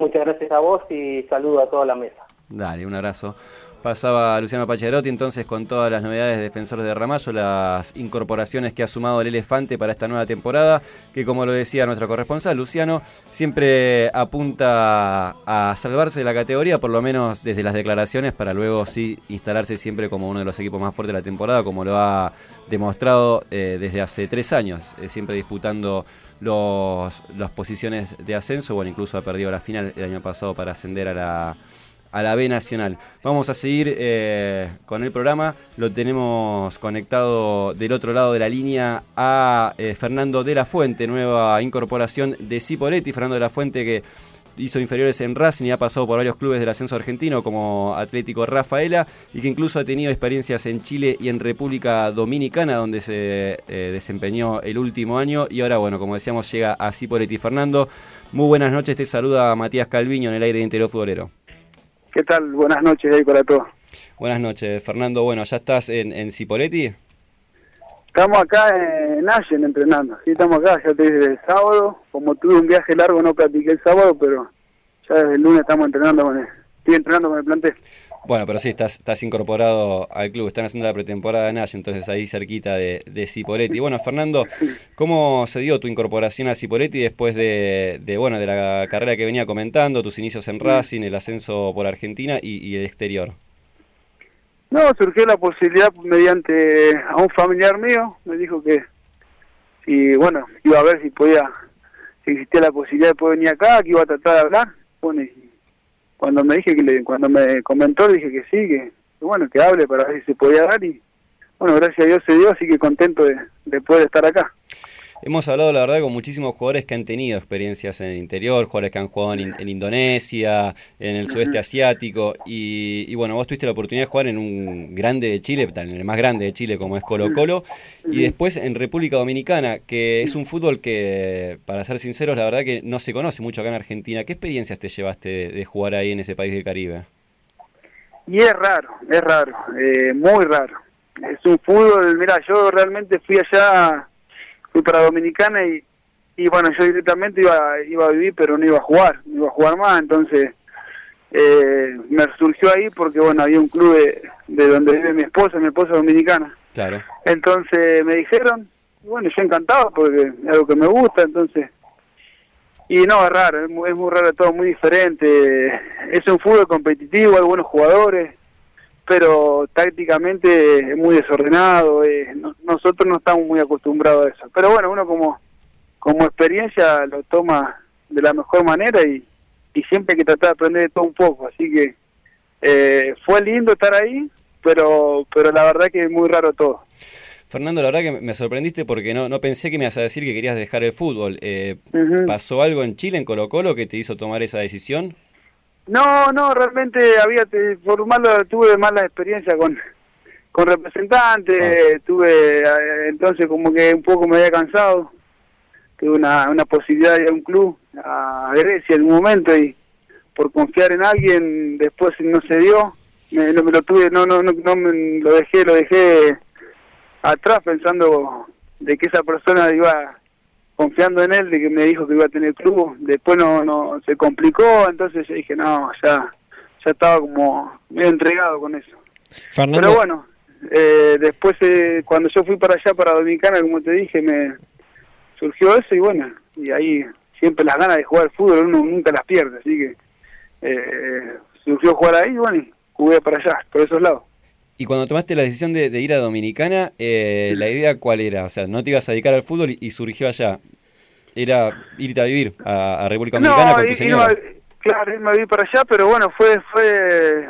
Muchas gracias a vos y saludo a toda la mesa. Dale, un abrazo. Pasaba Luciano Pacharotti entonces con todas las novedades de Defensores de Ramallo, las incorporaciones que ha sumado el Elefante para esta nueva temporada, que como lo decía nuestro corresponsal Luciano, siempre apunta a salvarse de la categoría, por lo menos desde las declaraciones, para luego sí instalarse siempre como uno de los equipos más fuertes de la temporada, como lo ha demostrado eh, desde hace tres años, eh, siempre disputando los, las posiciones de ascenso, bueno, incluso ha perdido la final el año pasado para ascender a la a la B Nacional. Vamos a seguir eh, con el programa. Lo tenemos conectado del otro lado de la línea a eh, Fernando de la Fuente, nueva incorporación de Cipoletti. Fernando de la Fuente que hizo inferiores en Racing y ha pasado por varios clubes del ascenso argentino como Atlético Rafaela y que incluso ha tenido experiencias en Chile y en República Dominicana donde se eh, desempeñó el último año y ahora bueno como decíamos llega a Cipoletti Fernando muy buenas noches te saluda Matías Calviño en el aire de Interior Futbolero ¿Qué tal? Buenas noches ahí para todos. Buenas noches, Fernando. Bueno, ¿ya estás en, en Cipoletti? Estamos acá en Allen entrenando. Sí, estamos acá, ya te dije, el sábado. Como tuve un viaje largo, no practiqué el sábado, pero ya desde el lunes estamos entrenando con el, estoy entrenando con el plantel. Bueno, pero sí, estás, estás incorporado al club, están haciendo la pretemporada en Nash, entonces ahí cerquita de, de. Bueno, Fernando, ¿cómo se dio tu incorporación a Cipoletti después de, de, bueno, de la carrera que venía comentando, tus inicios en Racing, el ascenso por Argentina y, el exterior? No, surgió la posibilidad mediante a un familiar mío, me dijo que si, bueno, iba a ver si podía, si existía la posibilidad de poder venir acá, que iba a tratar de hablar, bueno, cuando me dije que le, cuando me comentó dije que sí, que, bueno, que hable para ver si se podía dar y bueno, gracias a Dios se dio, así que contento de, de poder estar acá. Hemos hablado, la verdad, con muchísimos jugadores que han tenido experiencias en el interior, jugadores que han jugado en, Indonesia, en el sudeste asiático, y, bueno, vos tuviste la oportunidad de jugar en un grande de Chile, en el más grande de Chile como es Colo Colo, y después en República Dominicana, que es un fútbol que, para ser sinceros, la verdad que no se conoce mucho acá en Argentina. ¿Qué experiencias te llevaste de, jugar ahí en ese país del Caribe? y es raro, es raro, eh, muy raro. Es un fútbol, mira, yo realmente fui allá, fui para Dominicana y, y bueno, yo directamente iba, iba a vivir, pero no iba a jugar, no iba a jugar más, entonces eh, me surgió ahí porque bueno, había un club de, de donde vive mi esposa, mi esposa es dominicana. Claro. Entonces me dijeron, y bueno, yo encantado porque es algo que me gusta, entonces... Y no, es raro, es muy, es muy raro todo, muy diferente. Es un fútbol competitivo, hay buenos jugadores, pero tácticamente es muy desordenado. eh, no- nosotros no estamos muy acostumbrados a eso. Pero bueno, uno como, como experiencia lo toma de la mejor manera y, y siempre hay que tratar de aprender de todo un poco. Así que eh, fue lindo estar ahí, pero, pero la verdad que es muy raro todo. Fernando, la verdad que me sorprendiste porque no, no pensé que me ibas a decir que querías dejar el fútbol. Eh. ¿Pasó algo en Chile, en Colo Colo, que te hizo tomar esa decisión? No, no, realmente había, por mala, tuve mala experiencia con, con representantes, tuve, eh, entonces como que un poco me había cansado, tuve una, una posibilidad de ir a un club, a Grecia en un momento y por confiar en alguien después no se dio, me, no me lo tuve, no, no, no, no me lo dejé, lo dejé atrás pensando de que esa persona iba confiando en él, de que me dijo que iba a tener club, después no, no se complicó, entonces yo dije, no, ya, ya estaba como medio entregado con eso. Fernando, Pero bueno, eh, después eh, cuando yo fui para allá, para Dominicana, como te dije, me surgió eso y bueno, y ahí siempre las ganas de jugar fútbol uno nunca las pierde, así que eh, surgió jugar ahí y bueno, y jugué para allá, por esos lados. Y cuando tomaste la decisión de, de ir a Dominicana, eh, ¿la idea cuál era? O sea, no te ibas a dedicar al fútbol y, y surgió allá. Era irte a vivir a, a República Dominicana con tu señora. iba- claro, irme a vivir para allá, pero bueno, fue, fue,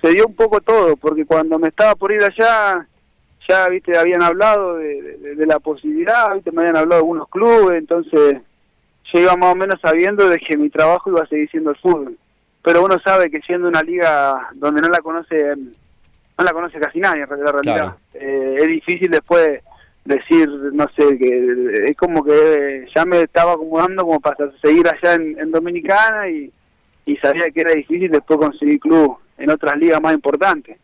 se dio un poco todo, porque cuando me estaba por ir allá, ya, viste, habían hablado de, de- de la posibilidad, viste, me habían hablado de algunos clubes, entonces yo iba más o menos sabiendo de que mi trabajo iba a seguir siendo el fútbol. Pero uno sabe que siendo una liga donde no la conoce, no la conoce casi nadie, en realidad, Claro. eh, es difícil después decir, no sé, que es como que ya me estaba acomodando como para seguir allá en, en Dominicana y, y sabía que era difícil después conseguir club en otras ligas más importantes.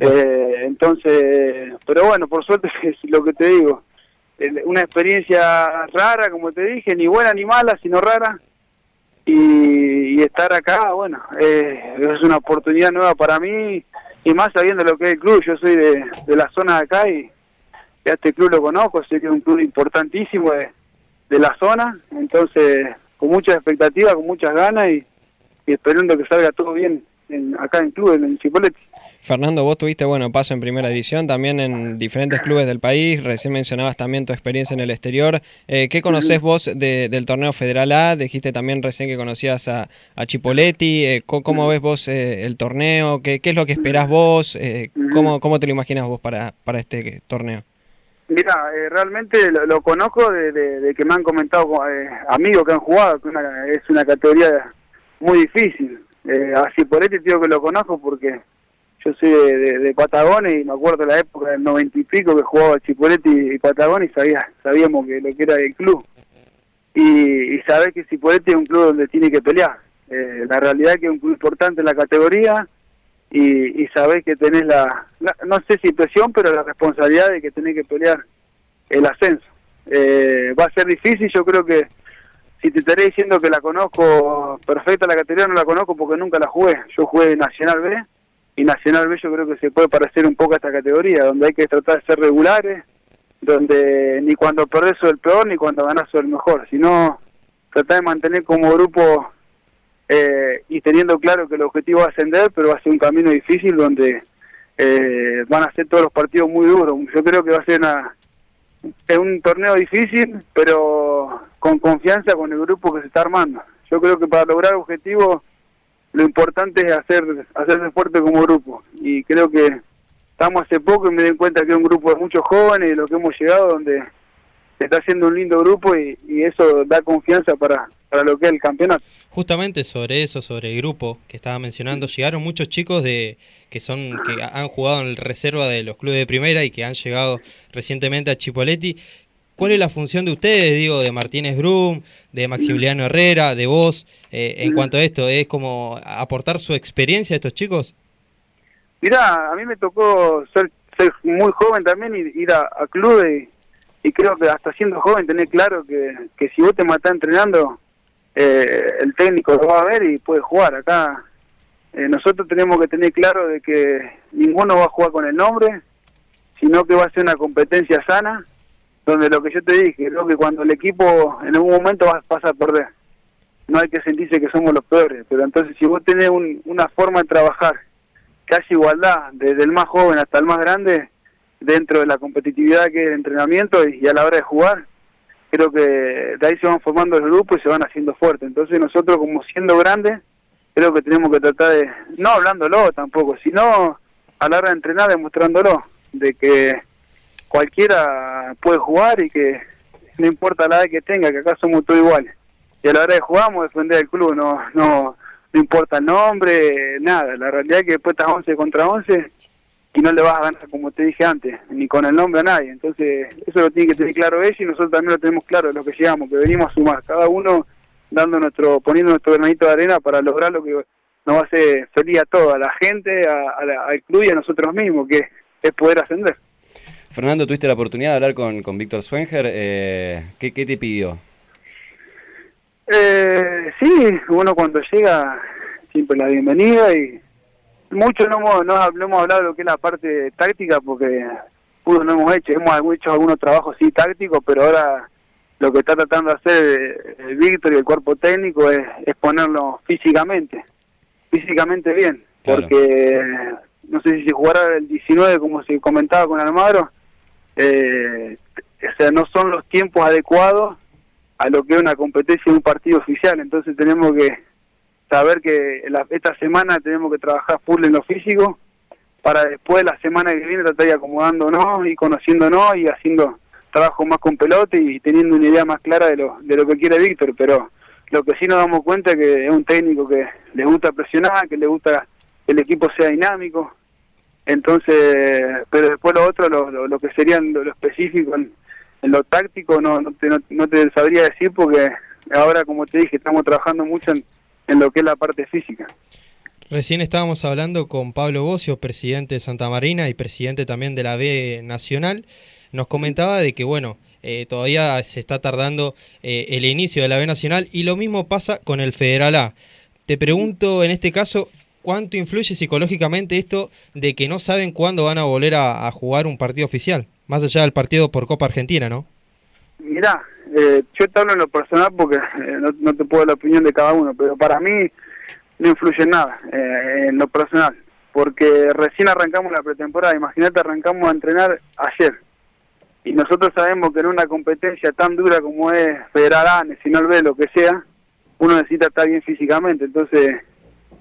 Eh, entonces, pero bueno, por suerte es lo que te digo, una experiencia rara, como te dije, ni buena ni mala, sino rara. Y, y estar acá, bueno, eh, es una oportunidad nueva para mí y más sabiendo lo que es el club. Yo soy de, de la zona de acá y este club lo conozco, sé que es un club importantísimo de, de la zona, entonces con muchas expectativas, con muchas ganas y, y esperando que salga todo bien en, acá en el club, en, en Chipolete. Fernando, vos tuviste bueno paso en primera división, también en diferentes clubes del país. Recién mencionabas también tu experiencia en el exterior. Eh, ¿Qué conocés vos de- del torneo Federal A? Dijiste también recién que conocías a, a Chipoletti. Eh, ¿cómo, cómo ves vos eh, el torneo? ¿Qué, qué es lo que esperás vos? Eh, ¿cómo, ¿Cómo te lo imaginas vos para, para este torneo? Mira, eh, realmente lo, lo conozco de, de- de que me han comentado eh, amigos que han jugado, que una- es una categoría muy difícil. Eh, a Cipoletti digo que lo conozco porque yo soy de, de- Patagones y me acuerdo de la época del noventa y pico que jugaba Chipoletti y Patagones y sabía, sabíamos que lo que era el club. Y, y sabés que Cipoletti es un club donde tiene que pelear. Eh, la realidad es que es un club importante en la categoría y, y sabés que tenés la, la- no sé si presión, pero la responsabilidad de que tenés que pelear el ascenso. Eh, va a ser difícil, yo creo que si te estaré diciendo que la conozco perfecta la categoría, no la conozco porque nunca la jugué. Yo jugué Nacional B y Nacional B yo creo que se puede parecer un poco a esta categoría, donde hay que tratar de ser regulares, donde ni cuando perdés sos el peor ni cuando ganás sos el mejor, sino tratar de mantener como grupo eh, y teniendo claro que el objetivo es ascender, pero va a ser un camino difícil donde eh, van a ser todos los partidos muy duros. Yo creo que va a ser una, un torneo difícil, pero con confianza con el grupo que se está armando. Yo creo que para lograr objetivos lo importante es hacer hacerse fuerte como grupo y creo que estamos hace poco y me doy cuenta que es un grupo de muchos jóvenes y lo que hemos llegado donde se está haciendo un lindo grupo y, y eso da confianza para, para lo que es el campeonato. Justamente sobre eso, sobre el grupo que estaba mencionando, llegaron muchos chicos de que son que han jugado en reserva de los clubes de primera y que han llegado recientemente a Chipoletti. ¿Cuál es la función de ustedes, digo, de Martínez Brum, de Maximiliano Herrera, de vos, eh, en cuanto a esto? ¿Es como aportar su experiencia a estos chicos? Mirá, a mí me tocó ser, ser muy joven también y ir a, a clubes y, creo que hasta siendo joven tener claro que, que si vos te matás entrenando, eh, el técnico lo va a ver y puede jugar. Acá eh, nosotros tenemos que tener claro de que ninguno va a jugar con el nombre, sino que va a ser una competencia sana, donde lo que yo te dije, creo que cuando el equipo en algún momento va, pasa a perder, no hay que sentirse que somos los peores, pero entonces si vos tenés un- una forma de trabajar que haya igualdad desde el más joven hasta el más grande dentro de la competitividad que es el entrenamiento y, y a la hora de jugar, creo que de ahí se van formando los grupos y se van haciendo fuertes. Entonces nosotros como siendo grandes, creo que tenemos que tratar de, no hablándolo tampoco, sino a la hora de entrenar demostrándolo, de que cualquiera puede jugar y que no importa la edad que tenga, que acá somos todos iguales. Y a la hora de a defender el club, no, no, no importa el nombre, nada. La realidad es que después estás 11 contra 11 y no le vas a ganar, como te dije antes, ni con el nombre a nadie. Entonces, eso lo tiene que tener claro ella y nosotros también lo tenemos claro, lo que llegamos, que venimos a sumar, cada uno dando nuestro, poniendo nuestro granito de arena para lograr lo que nos hacer feliz a todos, a la gente, a la- al club y a nosotros mismos, que es poder ascender. Fernando, tuviste la oportunidad de hablar con, con Víctor Swenger. Eh, ¿qué, ¿Qué te pidió? Eh, sí, uno cuando llega siempre la bienvenida y mucho no hemos, no, no hemos hablado de lo que es la parte táctica porque pudo no hemos hecho, hemos hecho algunos trabajos sí tácticos, pero ahora lo que está tratando de hacer eh, el Víctor y el cuerpo técnico es, es ponerlo físicamente, físicamente bien, Claro. porque no sé si se jugara el 19 como se comentaba con Almagro, eh, o sea, no son los tiempos adecuados a lo que es una competencia en un partido oficial. Entonces tenemos que saber que esta semana tenemos que trabajar full en lo físico para después la semana que viene tratar de acomodándonos y conociéndonos y haciendo trabajo más con pelota y teniendo una idea más clara de lo, de lo que quiere Víctor. Pero lo que sí nos damos cuenta es que es un técnico que le gusta presionar, que le gusta que el equipo sea dinámico. Entonces, pero después lo otro, lo, lo, que serían lo, lo específico en, en lo táctico, no, no, te, no, no te sabría decir porque ahora, como te dije, estamos trabajando mucho en, en lo que es la parte física. Recién estábamos hablando con Pablo Bocio, presidente de Santa Marina y presidente también de la B Nacional. Nos comentaba de que, bueno, eh, todavía se está tardando eh, el inicio de la B Nacional y lo mismo pasa con el Federal A. Te pregunto en este caso, ¿cuánto influye psicológicamente esto de que no saben cuándo van a volver a, jugar un partido oficial? Más allá del partido por Copa Argentina, ¿no? Mirá, eh, yo te hablo en lo personal porque eh, no, no te puedo dar la opinión de cada uno, pero para mí no influye en nada eh, en lo personal, porque recién arrancamos la pretemporada, imagínate, arrancamos a entrenar ayer, y nosotros sabemos que en una competencia tan dura como es Federal A, Nacional B, lo que sea, uno necesita estar bien físicamente, entonces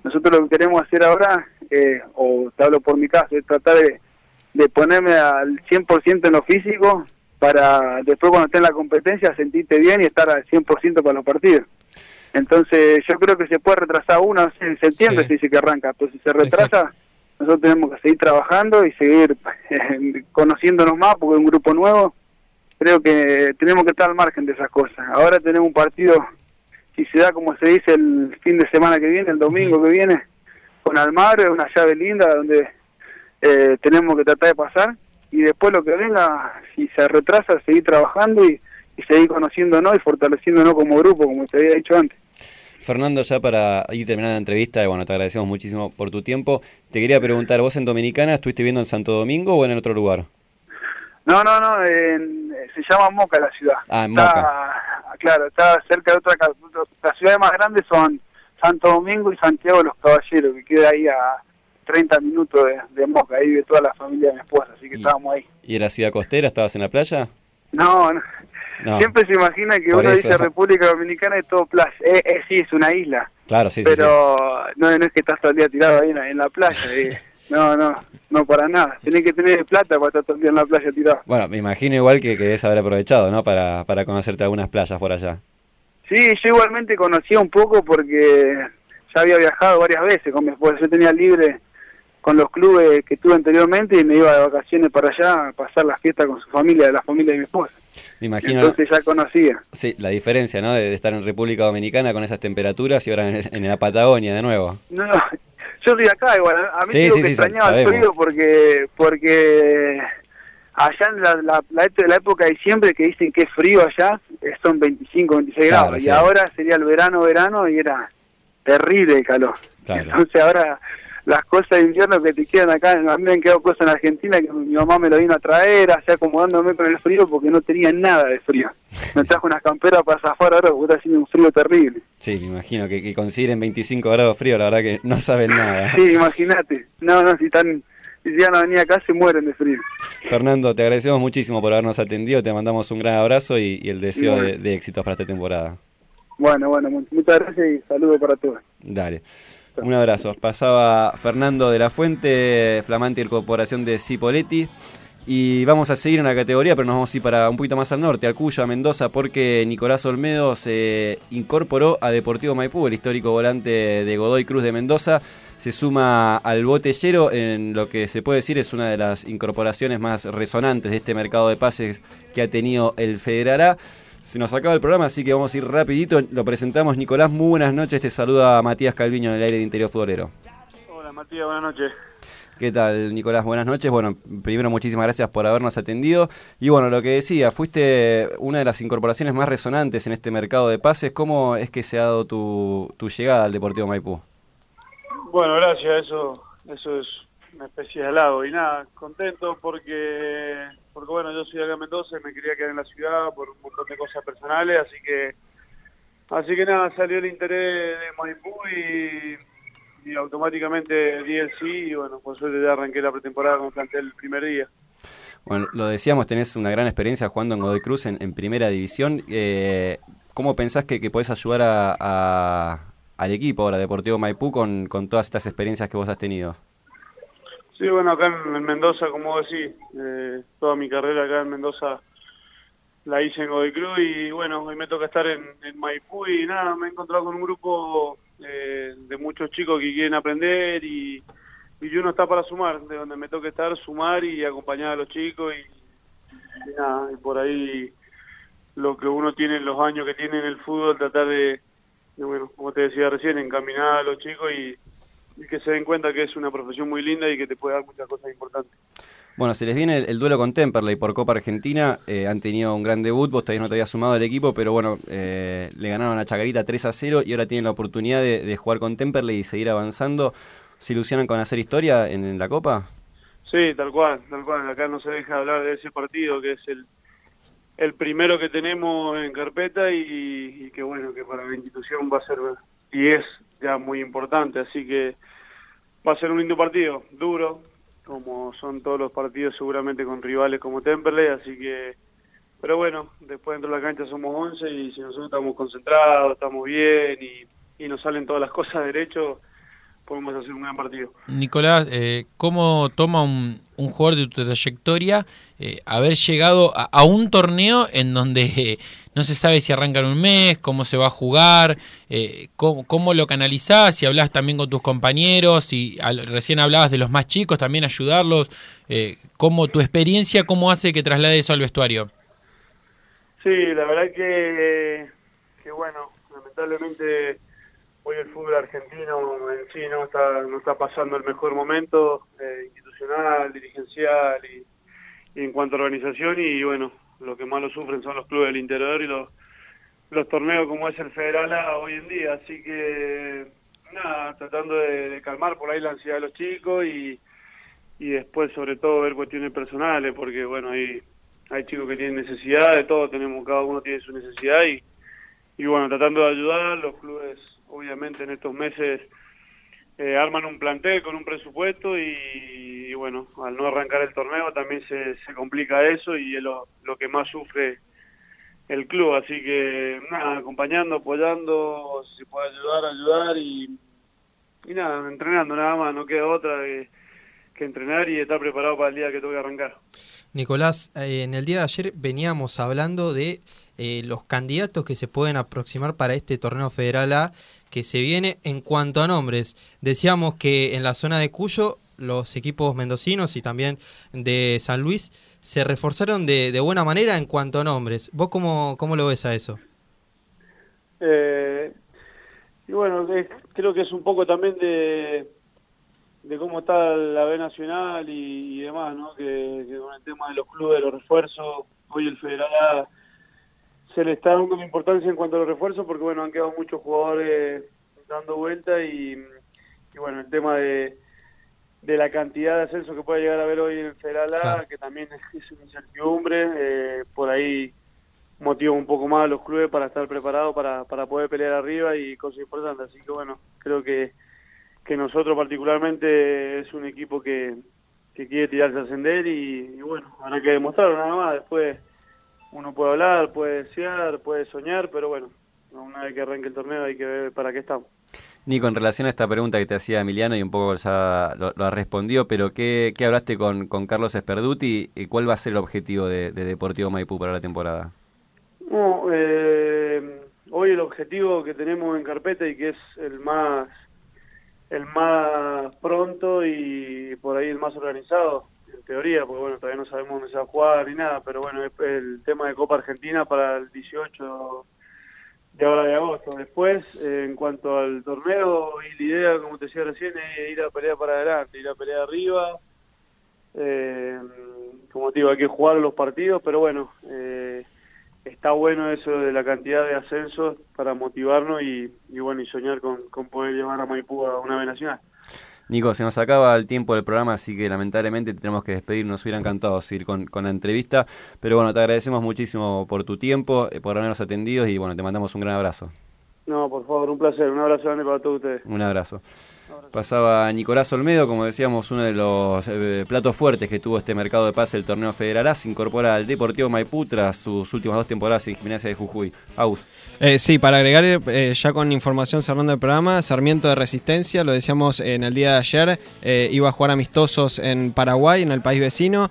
nosotros lo que queremos hacer ahora, eh, o te hablo por mi caso, es tratar de, de ponerme al 100% en lo físico para después cuando esté en la competencia sentirte bien y estar al 100% para los partidos. Entonces yo creo que se puede retrasar uno, en septiembre se dice que arranca, pero si se retrasa, nosotros tenemos que seguir trabajando y seguir eh, conociéndonos más porque es un grupo nuevo. Creo que tenemos que estar al margen de esas cosas. Ahora tenemos un partido, si se da como se dice el fin de semana que viene, el domingo que viene, con Almagro, es una llave linda donde eh, tenemos que tratar de pasar y después lo que venga, si se retrasa, seguir trabajando y, y seguir conociéndonos y fortaleciéndonos como grupo, como te había dicho antes. Fernando, ya para ir terminando la entrevista, y bueno, te agradecemos muchísimo por tu tiempo. Te quería preguntar, ¿vos en Dominicana estuviste viendo en Santo Domingo o en otro lugar? No, no, no, en- se llama Moca la ciudad. Ah, en Está, claro, está cerca de otra, las ciudades más grandes son Santo Domingo y Santiago de los Caballeros, que queda ahí a 30 minutos de, de Moca, ahí vive toda la familia de mi esposa, así que estábamos ahí. ¿Y en la ciudad costera estabas en la playa? No, no. No. siempre se imagina que Por uno eso. dice República Dominicana y todo playa. Eh, eh, sí, es una isla, Claro, sí, sí, sí. pero No, no es que estás todo el día tirado ahí en la, en la playa. eh. No, no, no para nada. Tenés que tener plata para estar todo el día en la playa tirado. Bueno, me imagino igual que, que debes haber aprovechado, ¿no? Para, para conocerte algunas playas por allá. Sí, yo igualmente conocía un poco porque ya había viajado varias veces con mi esposa. Yo tenía libre con los clubes que tuve anteriormente y me iba de vacaciones para allá a pasar las fiestas con su familia, de la familia de mi esposa. Me imagino Entonces ya conocía. sí, la diferencia, ¿no? De, de estar en República Dominicana con esas temperaturas y ahora en, en la Patagonia de nuevo. No, Yo estoy acá igual, a a mí Sí, digo sí, que sí, extrañaba el frío porque porque allá en la, la, la, época de diciembre que dicen que es frío allá, eh, son 25, 26 Claro, grados, y ahora sería el verano, verano, y era terrible el calor. Claro. Entonces ahora las cosas de invierno que te quedan acá, a mí me han quedado cosas en Argentina que mi mamá me lo vino a traer, así acomodándome con el frío porque no tenía nada de frío. Me trajo unas camperas para zafar ahora porque está haciendo un frío terrible. Sí, me imagino que, que consideren 25 grados frío, la verdad que no saben nada. Sí, imagínate. No, no, si están, si llegan a venir acá se mueren de frío. Fernando, te agradecemos muchísimo por habernos atendido, te mandamos un gran abrazo y, y el deseo de, de éxitos para esta temporada. Bueno, bueno, mu- muchas gracias y saludos para todos. Dale. Un abrazo. Pasaba Fernando de la Fuente, flamante incorporación de Cipoletti. Y vamos a seguir en la categoría, pero nos vamos a ir para un poquito más al norte, a Cuyo, a Mendoza, porque Nicolás Olmedo se incorporó a Deportivo Maipú, el histórico volante de Godoy Cruz de Mendoza. Se suma al botellero en lo que se puede decir es una de las incorporaciones más resonantes de este mercado de pases que ha tenido el Federal A. Se nos acaba el programa, así que vamos a ir rapidito. Lo presentamos. Nicolás, muy buenas noches. Te saluda Matías Calviño en el aire de Interior Futbolero. Hola Matías, buenas noches. ¿Qué tal, Nicolás? Buenas noches. Bueno, primero muchísimas gracias por habernos atendido. Y bueno, lo que decía, fuiste una de las incorporaciones más resonantes en este mercado de pases. ¿Cómo es que se ha dado tu, tu llegada al Deportivo Maipú? Bueno, gracias, eso, eso es una especie de halago. Y nada, contento porque, porque bueno, yo soy de acá en Mendoza y me quería quedar en la ciudad por un montón de cosas personales, así que, así que nada, salió el interés de Maipú y, automáticamente di el sí y bueno, por suerte ya arranqué la pretemporada con plantel el primer día. Bueno, lo decíamos, tenés una gran experiencia jugando en Godoy Cruz en, en primera división. Eh, ¿Cómo pensás que, que podés ayudar a, a- al equipo ahora, Deportivo Maipú, con, con todas estas experiencias que vos has tenido? Sí, bueno, acá en, en Mendoza, como decís, eh, toda mi carrera acá en Mendoza la hice en Godoy Cruz y bueno, hoy me toca estar en, Maipú y nada, me he encontrado con un grupo eh, de muchos chicos que quieren aprender y, y uno está para sumar, de donde me toca estar, sumar y acompañar a los chicos y, nada, y por ahí lo que uno tiene en los años que tiene en el fútbol, tratar de, de, bueno, como te decía recién, encaminar a los chicos y, y que se den cuenta que es una profesión muy linda y que te puede dar muchas cosas importantes. Bueno, se les viene el, el duelo con Temperley por Copa Argentina. eh, han tenido un gran debut, vos todavía no te habías sumado al equipo, pero bueno, eh, le ganaron a Chacarita 3 a 0 y ahora tienen la oportunidad de, de jugar con Temperley y seguir avanzando. ¿Se ilusionan con hacer historia en, en la Copa? Sí, tal cual, tal cual. Acá no se deja hablar de ese partido que es el, el primero que tenemos en carpeta y, y que bueno, que para la institución va a ser y es muy importante. Así que va a ser un lindo partido, duro, como son todos los partidos seguramente con rivales como Temperley, así que... Pero bueno, después dentro de la cancha somos 11 y si nosotros estamos concentrados, estamos bien y, y nos salen todas las cosas derecho, podemos hacer un gran partido. Nicolás, eh, ¿cómo toma un, un jugador de tu trayectoria eh, haber llegado a, un torneo en donde eh, no se sabe si arranca en un mes, cómo se va a jugar, eh, cómo, cómo lo canalizás, si hablas también con tus compañeros, y al- recién hablabas de los más chicos, también ayudarlos, cómo tu experiencia, cómo hace que traslade eso al vestuario? Sí, la verdad que, que bueno, lamentablemente hoy el fútbol argentino en sí no está, no está pasando el mejor momento institucional, dirigencial y, en cuanto a organización y bueno, lo que más lo sufren son los clubes del interior y los, los torneos como es el Federal A hoy en día, así que nada, tratando de, de calmar por ahí la ansiedad de los chicos y, y después sobre todo ver cuestiones personales porque bueno, hay, hay chicos que tienen necesidades, todos tenemos, cada uno tiene su necesidad y, y bueno, tratando de ayudar, los clubes obviamente en estos meses eh, arman un plantel con un presupuesto y, bueno, al no arrancar el torneo también se, se complica eso y es lo, que más sufre el club, así que nada, acompañando, apoyando, si se puede ayudar, ayudar y, nada, entrenando nada más, no queda otra que, que entrenar y estar preparado para el día que tengo que arrancar. Nicolás, eh, en el día de ayer veníamos hablando de eh, los candidatos que se pueden aproximar para este torneo federal A que se viene en cuanto a nombres. Decíamos que en la zona de Cuyo los equipos mendocinos y también de San Luis se reforzaron de, de buena manera en cuanto a nombres. ¿Vos cómo, cómo lo ves a eso? Eh, y bueno, creo que es un poco también de, de cómo está la B Nacional y, demás, ¿no? Que, con el tema de los clubes, los refuerzos, hoy el Federal A se le está dando importancia en cuanto a los refuerzos porque, bueno, han quedado muchos jugadores dando vuelta y, y bueno, el tema de, de la cantidad de ascenso que puede llegar a haber hoy en Federal A, Claro. que también es, es una incertidumbre, eh, por ahí motiva un poco más a los clubes para estar preparados para, para poder pelear arriba y cosas importantes. Así que bueno, creo que, que nosotros particularmente es un equipo que, que quiere tirarse a ascender y, y bueno, habrá que demostrarlo nada más. Después uno puede hablar, puede desear, puede soñar, pero bueno, una vez que arranque el torneo hay que ver para qué estamos. Nico, en relación a esta pregunta que te hacía Emiliano y un poco ya lo, lo respondió, pero ¿qué, qué hablaste con, con Carlos Esperduti y cuál va a ser el objetivo de, de Deportivo Maipú para la temporada? No, eh, hoy el objetivo que tenemos en carpeta y que es el más el más pronto y por ahí el más organizado, teoría, porque bueno, todavía no sabemos dónde se va a jugar ni nada, pero bueno, el tema de Copa Argentina para el 18 de ahora de agosto. Después, eh, en cuanto al torneo, y la idea, como te decía recién, es ir a pelear para adelante, ir a pelear arriba. Eh, como te digo, hay que jugar los partidos, pero bueno, eh, está bueno eso de la cantidad de ascensos para motivarnos y, y bueno, y soñar con, con poder llevar a Maipú a una B nacional. Nico, se nos acaba el tiempo del programa, así que lamentablemente tenemos que despedir. Nos hubiera encantado seguir con, con la entrevista, pero bueno, te agradecemos muchísimo por tu tiempo, eh, por habernos atendido y bueno, te mandamos un gran abrazo. No, por favor, un placer, un abrazo grande para todos ustedes. Un abrazo. Pasaba Nicolás Olmedo, como decíamos, uno de los eh, platos fuertes que tuvo este mercado de pase el torneo federal A. Se incorpora al Deportivo Maipú tras sus últimas dos temporadas en Gimnasia de Jujuy. Aus. Eh, sí, para agregar eh, ya con información cerrando el programa, Sarmiento de Resistencia, lo decíamos en el día de ayer, iba a jugar amistosos en Paraguay, en el país vecino,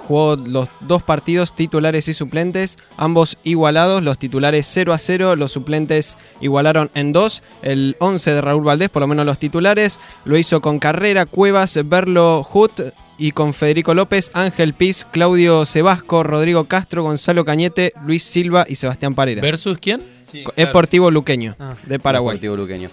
jugó los dos partidos titulares y suplentes, ambos igualados, los titulares 0 a 0, los suplentes igualaron en 2, el 11 de Raúl Valdés, por lo menos los titulares, lo hizo con Carrera, Cuevas, Berlo, Hut, y con Federico López, Ángel Piz, Claudio Sebasco, Rodrigo Castro, Gonzalo Cañete, Luis Silva y Sebastián Parera. ¿Versus quién? Esportivo Luqueño, de Paraguay. Deportivo Luqueño.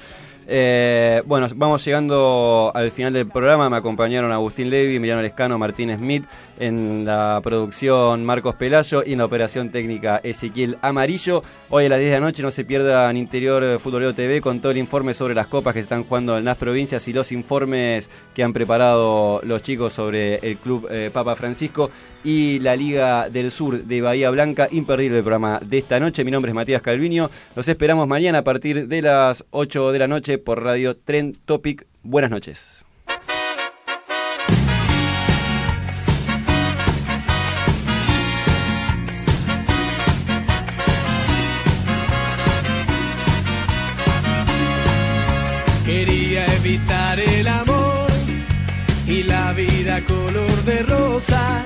Eh, bueno, vamos llegando al final del programa. Me acompañaron Agustín Levi, Emiliano Lescano, Martín Smith. En la producción Marcos Pelayo y en la operación técnica Ezequiel Amarillo. Hoy a las 10 de la noche no se pierdan Interior Futbolero TV con todo el informe sobre las copas que se están jugando en las provincias y los informes que han preparado los chicos sobre el club eh, Papa Francisco y la Liga del Sur de Bahía Blanca. Imperdible el programa de esta noche. Mi nombre es Matías Calviño. Los esperamos mañana a partir de las 8 de la noche por Radio Tren Topic. Buenas noches. Quería evitar el amor y la vida color de rosa,